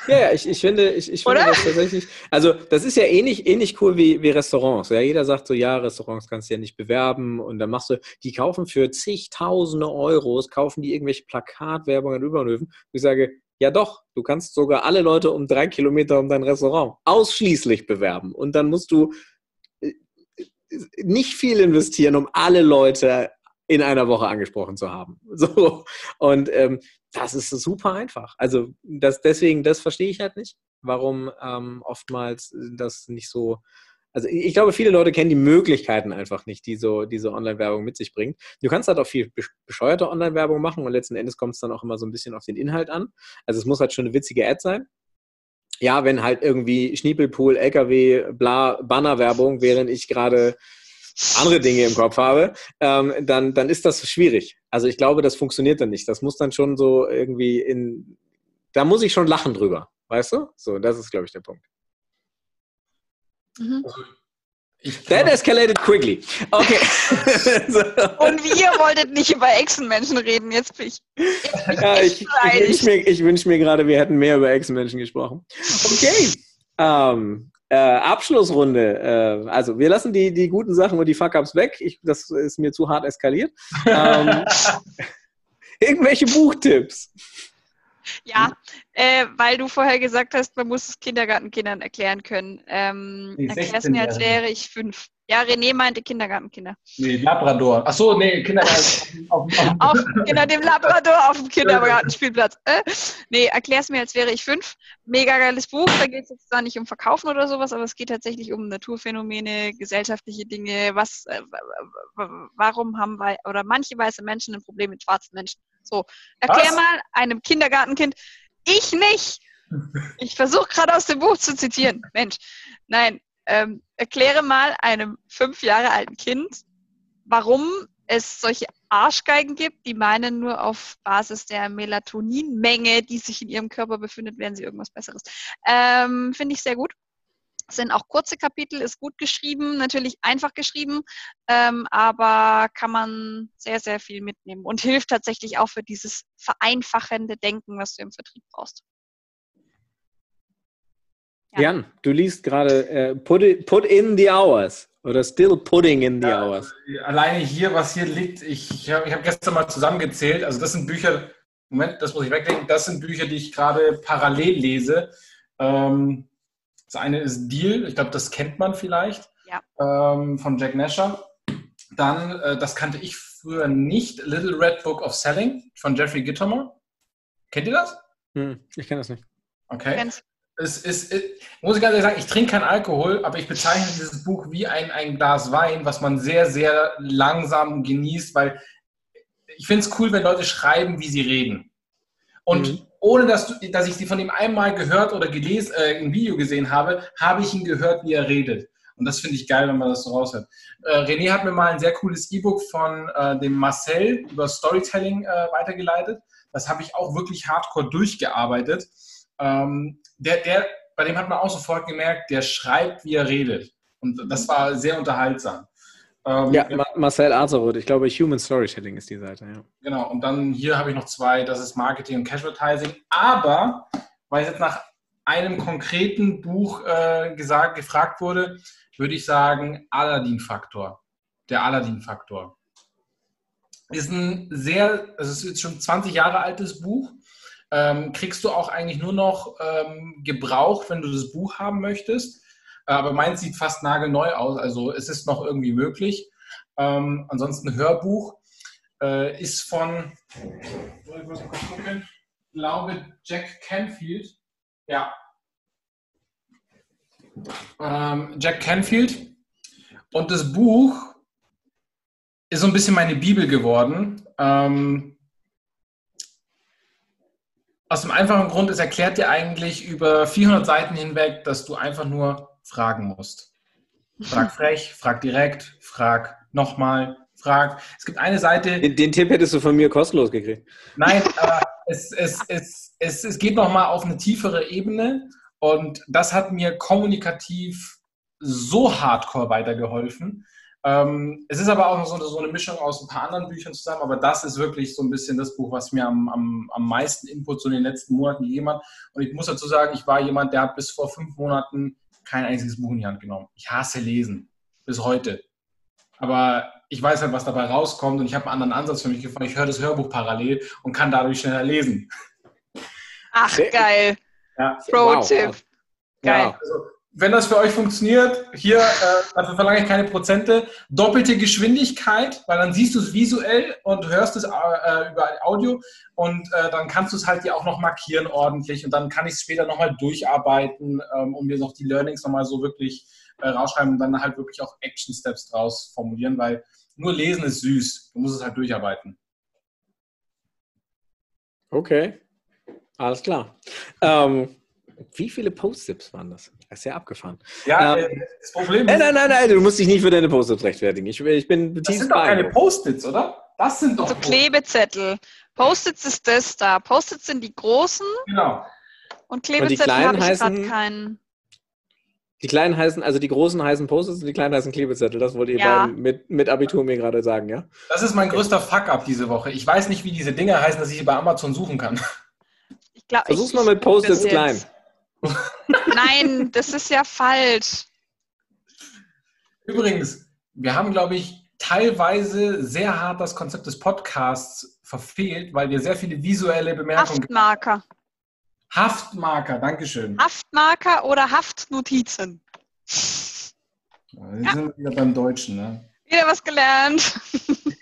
S1: Ja, ich, ich finde, ich, ich finde das tatsächlich, also das ist ja ähnlich, ähnlich cool wie, wie Restaurants. Ja, jeder sagt so, ja, Restaurants kannst du ja nicht bewerben und dann machst du, die kaufen für zigtausende Euros, kaufen die irgendwelche Plakatwerbungen über und ich sage, ja doch, du kannst sogar alle Leute um drei Kilometer um dein Restaurant ausschließlich bewerben und dann musst du äh, nicht viel investieren, um alle Leute in einer Woche angesprochen zu haben. [laughs] So. Und ähm, das ist super einfach. Also das, deswegen, das verstehe ich halt nicht, warum ähm, oftmals das nicht so. Also ich glaube, viele Leute kennen die Möglichkeiten einfach nicht, die so diese Online-Werbung mit sich bringt. Du kannst halt auch viel bescheuerte Online-Werbung machen und letzten Endes kommt es dann auch immer so ein bisschen auf den Inhalt an. Also es muss halt schon eine witzige Ad sein. Ja, wenn halt irgendwie Schniepelpool, LKW, bla, Banner-Werbung, während ich gerade andere Dinge im Kopf habe, ähm, dann, dann ist das schwierig. Also ich glaube, das funktioniert dann nicht. Das muss dann schon so irgendwie in, da muss ich schon lachen drüber, weißt du? So, das ist, glaube ich, der Punkt. Mhm. Also, That escalated quickly. Okay.
S3: so. [laughs] Und wir wolltet nicht über Echsenmenschen reden, jetzt bin ich.
S1: ich, ja, ich, ich wünsche mir, wünsch mir gerade, wir hätten mehr über Echsenmenschen gesprochen. Okay. Ähm, äh, Abschlussrunde. Äh, also wir lassen die, die guten Sachen und die Fuck-Ups weg. Ich, das ist mir zu hart eskaliert. Ähm, [laughs] irgendwelche Buchtipps?
S3: Ja, äh, weil du vorher gesagt hast, man muss es Kindergartenkindern erklären können. Ähm, erklär es mir, als wäre ich fünf. Ja, René meinte Kindergartenkinder.
S2: Nee, Labrador. Achso, nee, Kindergarten. [laughs]
S3: auf, auf, auf, genau, dem Labrador auf dem Kindergartenspielplatz. Äh? Nee, erklär's mir, als wäre ich fünf. Mega geiles Buch. Da geht es jetzt zwar nicht um Verkaufen oder sowas, aber es geht tatsächlich um Naturphänomene, gesellschaftliche Dinge. Was, äh, warum haben wir, oder manche weiße Menschen ein Problem mit schwarzen Menschen? So, erklär was? mal einem Kindergartenkind, ich nicht. Ich versuche gerade aus dem Buch zu zitieren. Mensch, nein, ähm, erkläre mal einem fünf Jahre alten Kind, warum es solche Arschgeigen gibt, die meinen, nur auf Basis der Melatoninmenge, die sich in ihrem Körper befindet, werden sie irgendwas Besseres. Ähm, Finde ich sehr gut. Sind auch kurze Kapitel, ist gut geschrieben, natürlich einfach geschrieben, ähm, aber kann man sehr, sehr viel mitnehmen und hilft tatsächlich auch für dieses vereinfachende Denken, was du im Vertrieb brauchst.
S1: Ja. Jan, du liest gerade äh, put, put in the hours oder still putting in the ja, hours.
S2: Alleine hier, was hier liegt, ich, ich habe hab gestern mal zusammengezählt. Also das sind Bücher, Moment, das muss ich weglegen. Das sind Bücher, die ich gerade parallel lese. Ähm, das eine ist Deal, ich glaube, das kennt man vielleicht, ja. ähm, von Jack Nasher. Dann, äh, das kannte ich früher nicht, Little Red Book of Selling von Jeffrey Gittomer. Kennt ihr das?
S1: Hm, ich kenne das nicht.
S2: Okay. Es ist, muss ich ganz ehrlich sagen, ich trinke keinen Alkohol, aber ich bezeichne dieses Buch wie ein, ein Glas Wein, was man sehr, sehr langsam genießt, weil ich finde es cool, wenn Leute schreiben, wie sie reden. Und mhm. Ohne dass, du, dass ich sie von ihm einmal gehört oder gelesen, äh, ein Video gesehen habe, habe ich ihn gehört, wie er redet. Und das finde ich geil, wenn man das so raushört. Äh, René hat mir mal ein sehr cooles E-Book von äh, dem Marcel über Storytelling äh, weitergeleitet. Das habe ich auch wirklich hardcore durchgearbeitet. Ähm, der, der, bei dem hat man auch sofort gemerkt, der schreibt, wie er redet. Und das war sehr unterhaltsam.
S1: Ähm, ja, Marcel Azeroth, ich glaube, Human Storytelling ist die Seite, ja.
S2: Genau, und dann hier habe ich noch zwei, das ist Marketing und Casualtising. Aber, weil ich jetzt nach einem konkreten Buch äh, gesagt, gefragt wurde, würde ich sagen, Aladdin-Faktor. Der Aladdin-Faktor. Ist ein sehr, es ist jetzt schon 20 Jahre altes Buch, ähm, kriegst du auch eigentlich nur noch ähm, gebraucht, wenn du das Buch haben möchtest. Aber meins sieht fast nagelneu aus, also es ist noch irgendwie möglich. Ähm, ansonsten Hörbuch äh, ist von, ich muss kurz gucken, glaube Jack Canfield. Ja. Ähm, Jack Canfield. Und das Buch ist so ein bisschen meine Bibel geworden. Ähm, aus dem einfachen Grund, es erklärt dir eigentlich über 400 Seiten hinweg, dass du einfach nur fragen musst. Frag [laughs] frech, frag direkt, frag nochmal, frag. Es gibt eine Seite.
S1: Den, den, Tipp hättest du von mir kostenlos gekriegt.
S2: Nein, [laughs] aber es, es, es, es, es geht nochmal auf eine tiefere Ebene und das hat mir kommunikativ so hardcore weitergeholfen. Ähm, es ist aber auch so, so, eine Mischung aus ein paar anderen Büchern zusammen, aber das ist wirklich so ein bisschen das Buch, was mir am, am, am meisten Input so in den letzten Monaten gegeben hat. Und ich muss dazu sagen, ich war jemand, der hat bis vor fünf Monaten kein einziges Buch in die Hand genommen. Ich hasse Lesen. Bis heute. Aber ich weiß halt, was dabei rauskommt und ich habe einen anderen Ansatz für mich gefunden. Ich höre das Hörbuch parallel und kann dadurch schneller lesen.
S3: Ach, geil. Ja. Pro-Tipp. Wow.
S2: Geil. Ja, also, wenn das für euch funktioniert, hier, äh, dafür verlange ich keine Prozente, doppelte Geschwindigkeit, weil dann siehst du es visuell und hörst es äh, über Audio und äh, dann kannst du es halt dir auch noch markieren ordentlich und dann kann ich es später nochmal durcharbeiten, ähm, um mir noch die Learnings nochmal so wirklich äh, rausschreiben und dann halt wirklich auch Action Steps draus formulieren, weil nur lesen ist süß, du musst es halt durcharbeiten.
S1: Okay, alles klar. Ähm, wie viele Post-its waren das? Das ist ja abgefahren.
S2: Ja, ähm, äh, das Problem
S1: ist. Nein, nein, nein, du musst dich nicht für deine Post-its rechtfertigen. Ich, ich bin
S2: Das sind doch keine Post-its, oder? Das sind doch.
S3: So Klebezettel. Post-its ist das da. Post-its sind die großen.
S2: Genau.
S3: Und Klebezettel habe ich gerade keinen.
S1: Die kleinen heißen, also die großen heißen Post-its und die kleinen heißen Klebezettel. Das wollt ihr ja. mit, mit Abitur mir gerade sagen, ja?
S2: Das ist mein größter Fuck-up diese Woche. Ich weiß nicht, wie diese Dinge heißen, dass ich sie bei Amazon suchen kann.
S1: Ich glaub, Versuch's ich, mal mit Post-its klein.
S3: Nein, das ist ja falsch.
S2: Übrigens, wir haben, glaube ich, teilweise sehr hart das Konzept des Podcasts verfehlt, weil wir sehr viele visuelle Bemerkungen.
S3: Haftmarker.
S2: Haftmarker, Dankeschön.
S3: Haftmarker oder Haftnotizen.
S2: Jetzt ja. sind wir wieder beim Deutschen, ne?
S3: Wieder was gelernt.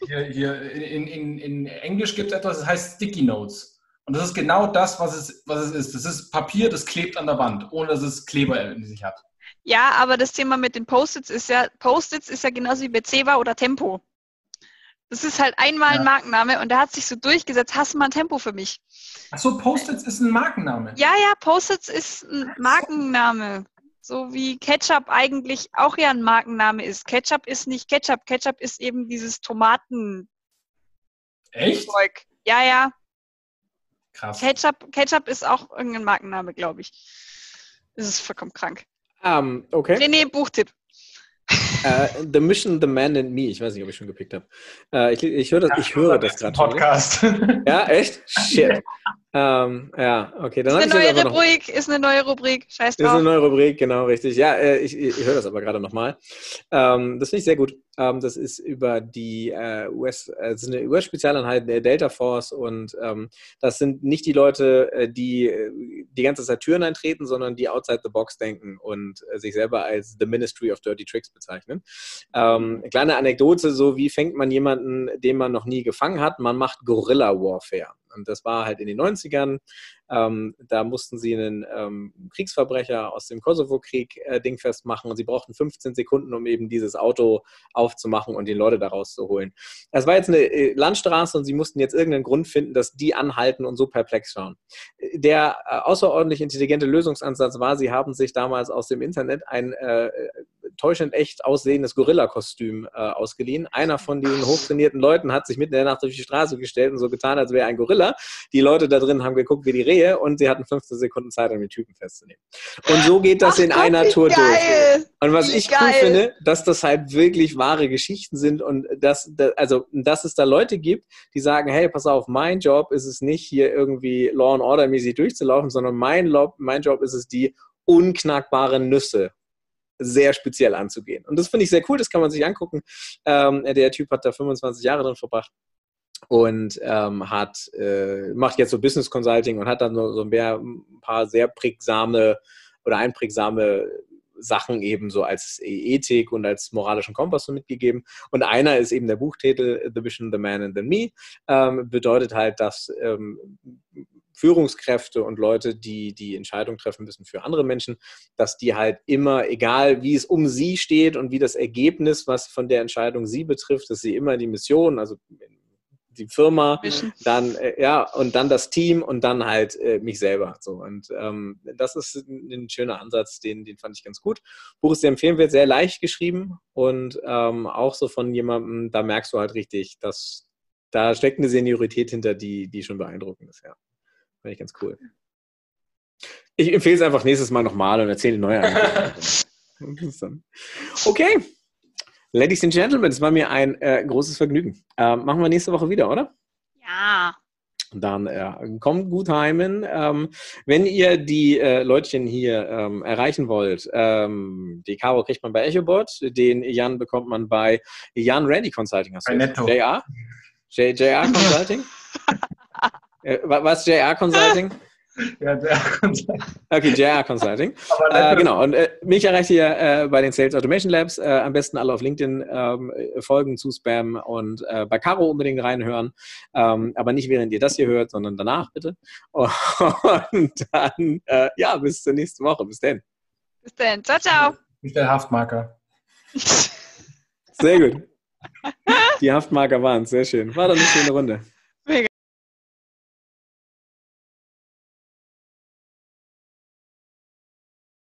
S2: Hier, hier in, in, in Englisch gibt es etwas, das heißt Sticky Notes. Und das ist genau das, was es, was es ist. Das ist Papier, das klebt an der Wand, ohne dass es Kleber in sich hat.
S3: Ja, aber das Thema mit den Post-its ist ja, Post-its ist ja genauso wie Bezeva oder Tempo. Das ist halt einmal ja. ein Markenname und der hat sich so durchgesetzt. Hast du mal ein Tempo für mich?
S2: Achso, Post-its ist ein Markenname.
S3: Ja, ja, Post-its ist ein Markenname. So wie Ketchup eigentlich auch ja ein Markenname ist. Ketchup ist nicht Ketchup. Ketchup ist eben dieses Tomaten.
S2: Echt?
S3: Ja, ja. Krass. Ketchup, Ketchup ist auch irgendein Markenname, glaube ich. Das ist vollkommen krank.
S1: Um, ähm, okay.
S3: René, Buchtipp.
S1: Uh, the Mission, The Man and Me. Ich weiß nicht, ob ich schon gepickt habe. Uh, ich, ich, höre das, ich höre das gerade.
S2: Podcast.
S1: Ja, echt? Shit. [laughs] Ähm, ja, okay. Dann
S3: ist, eine neue Rubrik, noch, ist eine neue Rubrik, scheiß drauf.
S1: Ist eine neue Rubrik, genau, richtig. Ja, äh, ich, ich, höre das aber gerade nochmal. Ähm, das finde ich sehr gut. Ähm, das ist über die äh, US, äh, das ist eine US-Spezialeinheit der Delta Force und ähm, das sind nicht die Leute, äh, die äh, die ganze Zeit Türen eintreten, sondern die outside the box denken und äh, sich selber als The Ministry of Dirty Tricks bezeichnen. Ähm, kleine Anekdote, so wie fängt man jemanden, den man noch nie gefangen hat? Man macht Gorilla Warfare. Und das war halt in den 90ern. Ähm, da mussten sie einen ähm, Kriegsverbrecher aus dem Kosovo-Krieg äh, dingfest machen und sie brauchten 15 Sekunden, um eben dieses Auto aufzumachen und die Leute da rauszuholen. Es war jetzt eine äh, Landstraße und sie mussten jetzt irgendeinen Grund finden, dass die anhalten und so perplex schauen. Der äh, außerordentlich intelligente Lösungsansatz war, sie haben sich damals aus dem Internet ein äh, täuschend echt aussehendes Gorilla-Kostüm äh, ausgeliehen. Einer von diesen hochtrainierten Leuten hat sich mitten in der Nacht auf die Straße gestellt und so getan, als wäre er ein Gorilla. Die Leute da drin haben geguckt wie die Rehe und sie hatten 15 Sekunden Zeit, um den Typen festzunehmen. Und so geht das Ach, in einer Tour geil. durch. Und was wie ich geil. cool finde, dass das halt wirklich wahre Geschichten sind und dass, also, dass es da Leute gibt, die sagen, hey, pass auf, mein Job ist es nicht, hier irgendwie Law and Order mäßig durchzulaufen, sondern mein, Lob, mein Job ist es, die unknackbaren Nüsse sehr speziell anzugehen. Und das finde ich sehr cool, das kann man sich angucken. Ähm, der Typ hat da 25 Jahre drin verbracht und ähm, hat, äh, macht jetzt so Business Consulting und hat dann so, so ein, ein paar sehr prägsame oder einprägsame Sachen eben so als Ethik und als moralischen Kompass so mitgegeben. Und einer ist eben der Buchtitel The Vision, The Man and the Me. Ähm, bedeutet halt, dass ähm, Führungskräfte und Leute, die die Entscheidung treffen müssen für andere Menschen, dass die halt immer, egal wie es um sie steht und wie das Ergebnis, was von der Entscheidung sie betrifft, dass sie immer die Mission, also die Firma, dann äh, ja und dann das Team und dann halt äh, mich selber. So und ähm, das ist ein, ein, schöner Ansatz, den den fand ich ganz gut. Buch ist sehr empfehlenswert, sehr leicht geschrieben und ähm, auch so von jemandem, da merkst du halt richtig, dass da steckt eine Seniorität hinter, die die schon beeindruckend ist. Ja. Fand ich ganz cool. Ich empfehle es einfach nächstes Mal nochmal und erzähle neue. [laughs] Okay. Ladies and Gentlemen, es war mir ein äh, großes Vergnügen. Äh, machen wir nächste Woche wieder, oder?
S3: Ja.
S1: Dann äh, kommt gut heimen. Ähm, wenn ihr die äh, Leutchen hier ähm, erreichen wollt, ähm, die Caro kriegt man bei EchoBot, den Jan bekommt man bei Jan Randy Consulting.
S2: Hast bei Netto.
S1: JR? J JR Consulting? [laughs] äh, was JR Consulting? [laughs] Ja, JR Consulting. Okay, JR Consulting. [laughs] äh, genau, und äh, mich erreicht ihr äh, bei den Sales Automation Labs. Äh, am besten alle auf LinkedIn ähm, folgen, zu spammen und äh, bei Caro unbedingt reinhören. Ähm, aber nicht während ihr das hier hört, sondern danach bitte. [laughs] Und dann, äh, ja, bis zur nächsten Woche. Bis dann.
S3: Bis dann. Ciao, ciao.
S2: Nicht der Haftmarker.
S1: Sehr gut. Die Haftmarker waren es. Sehr schön. War doch eine schöne Runde.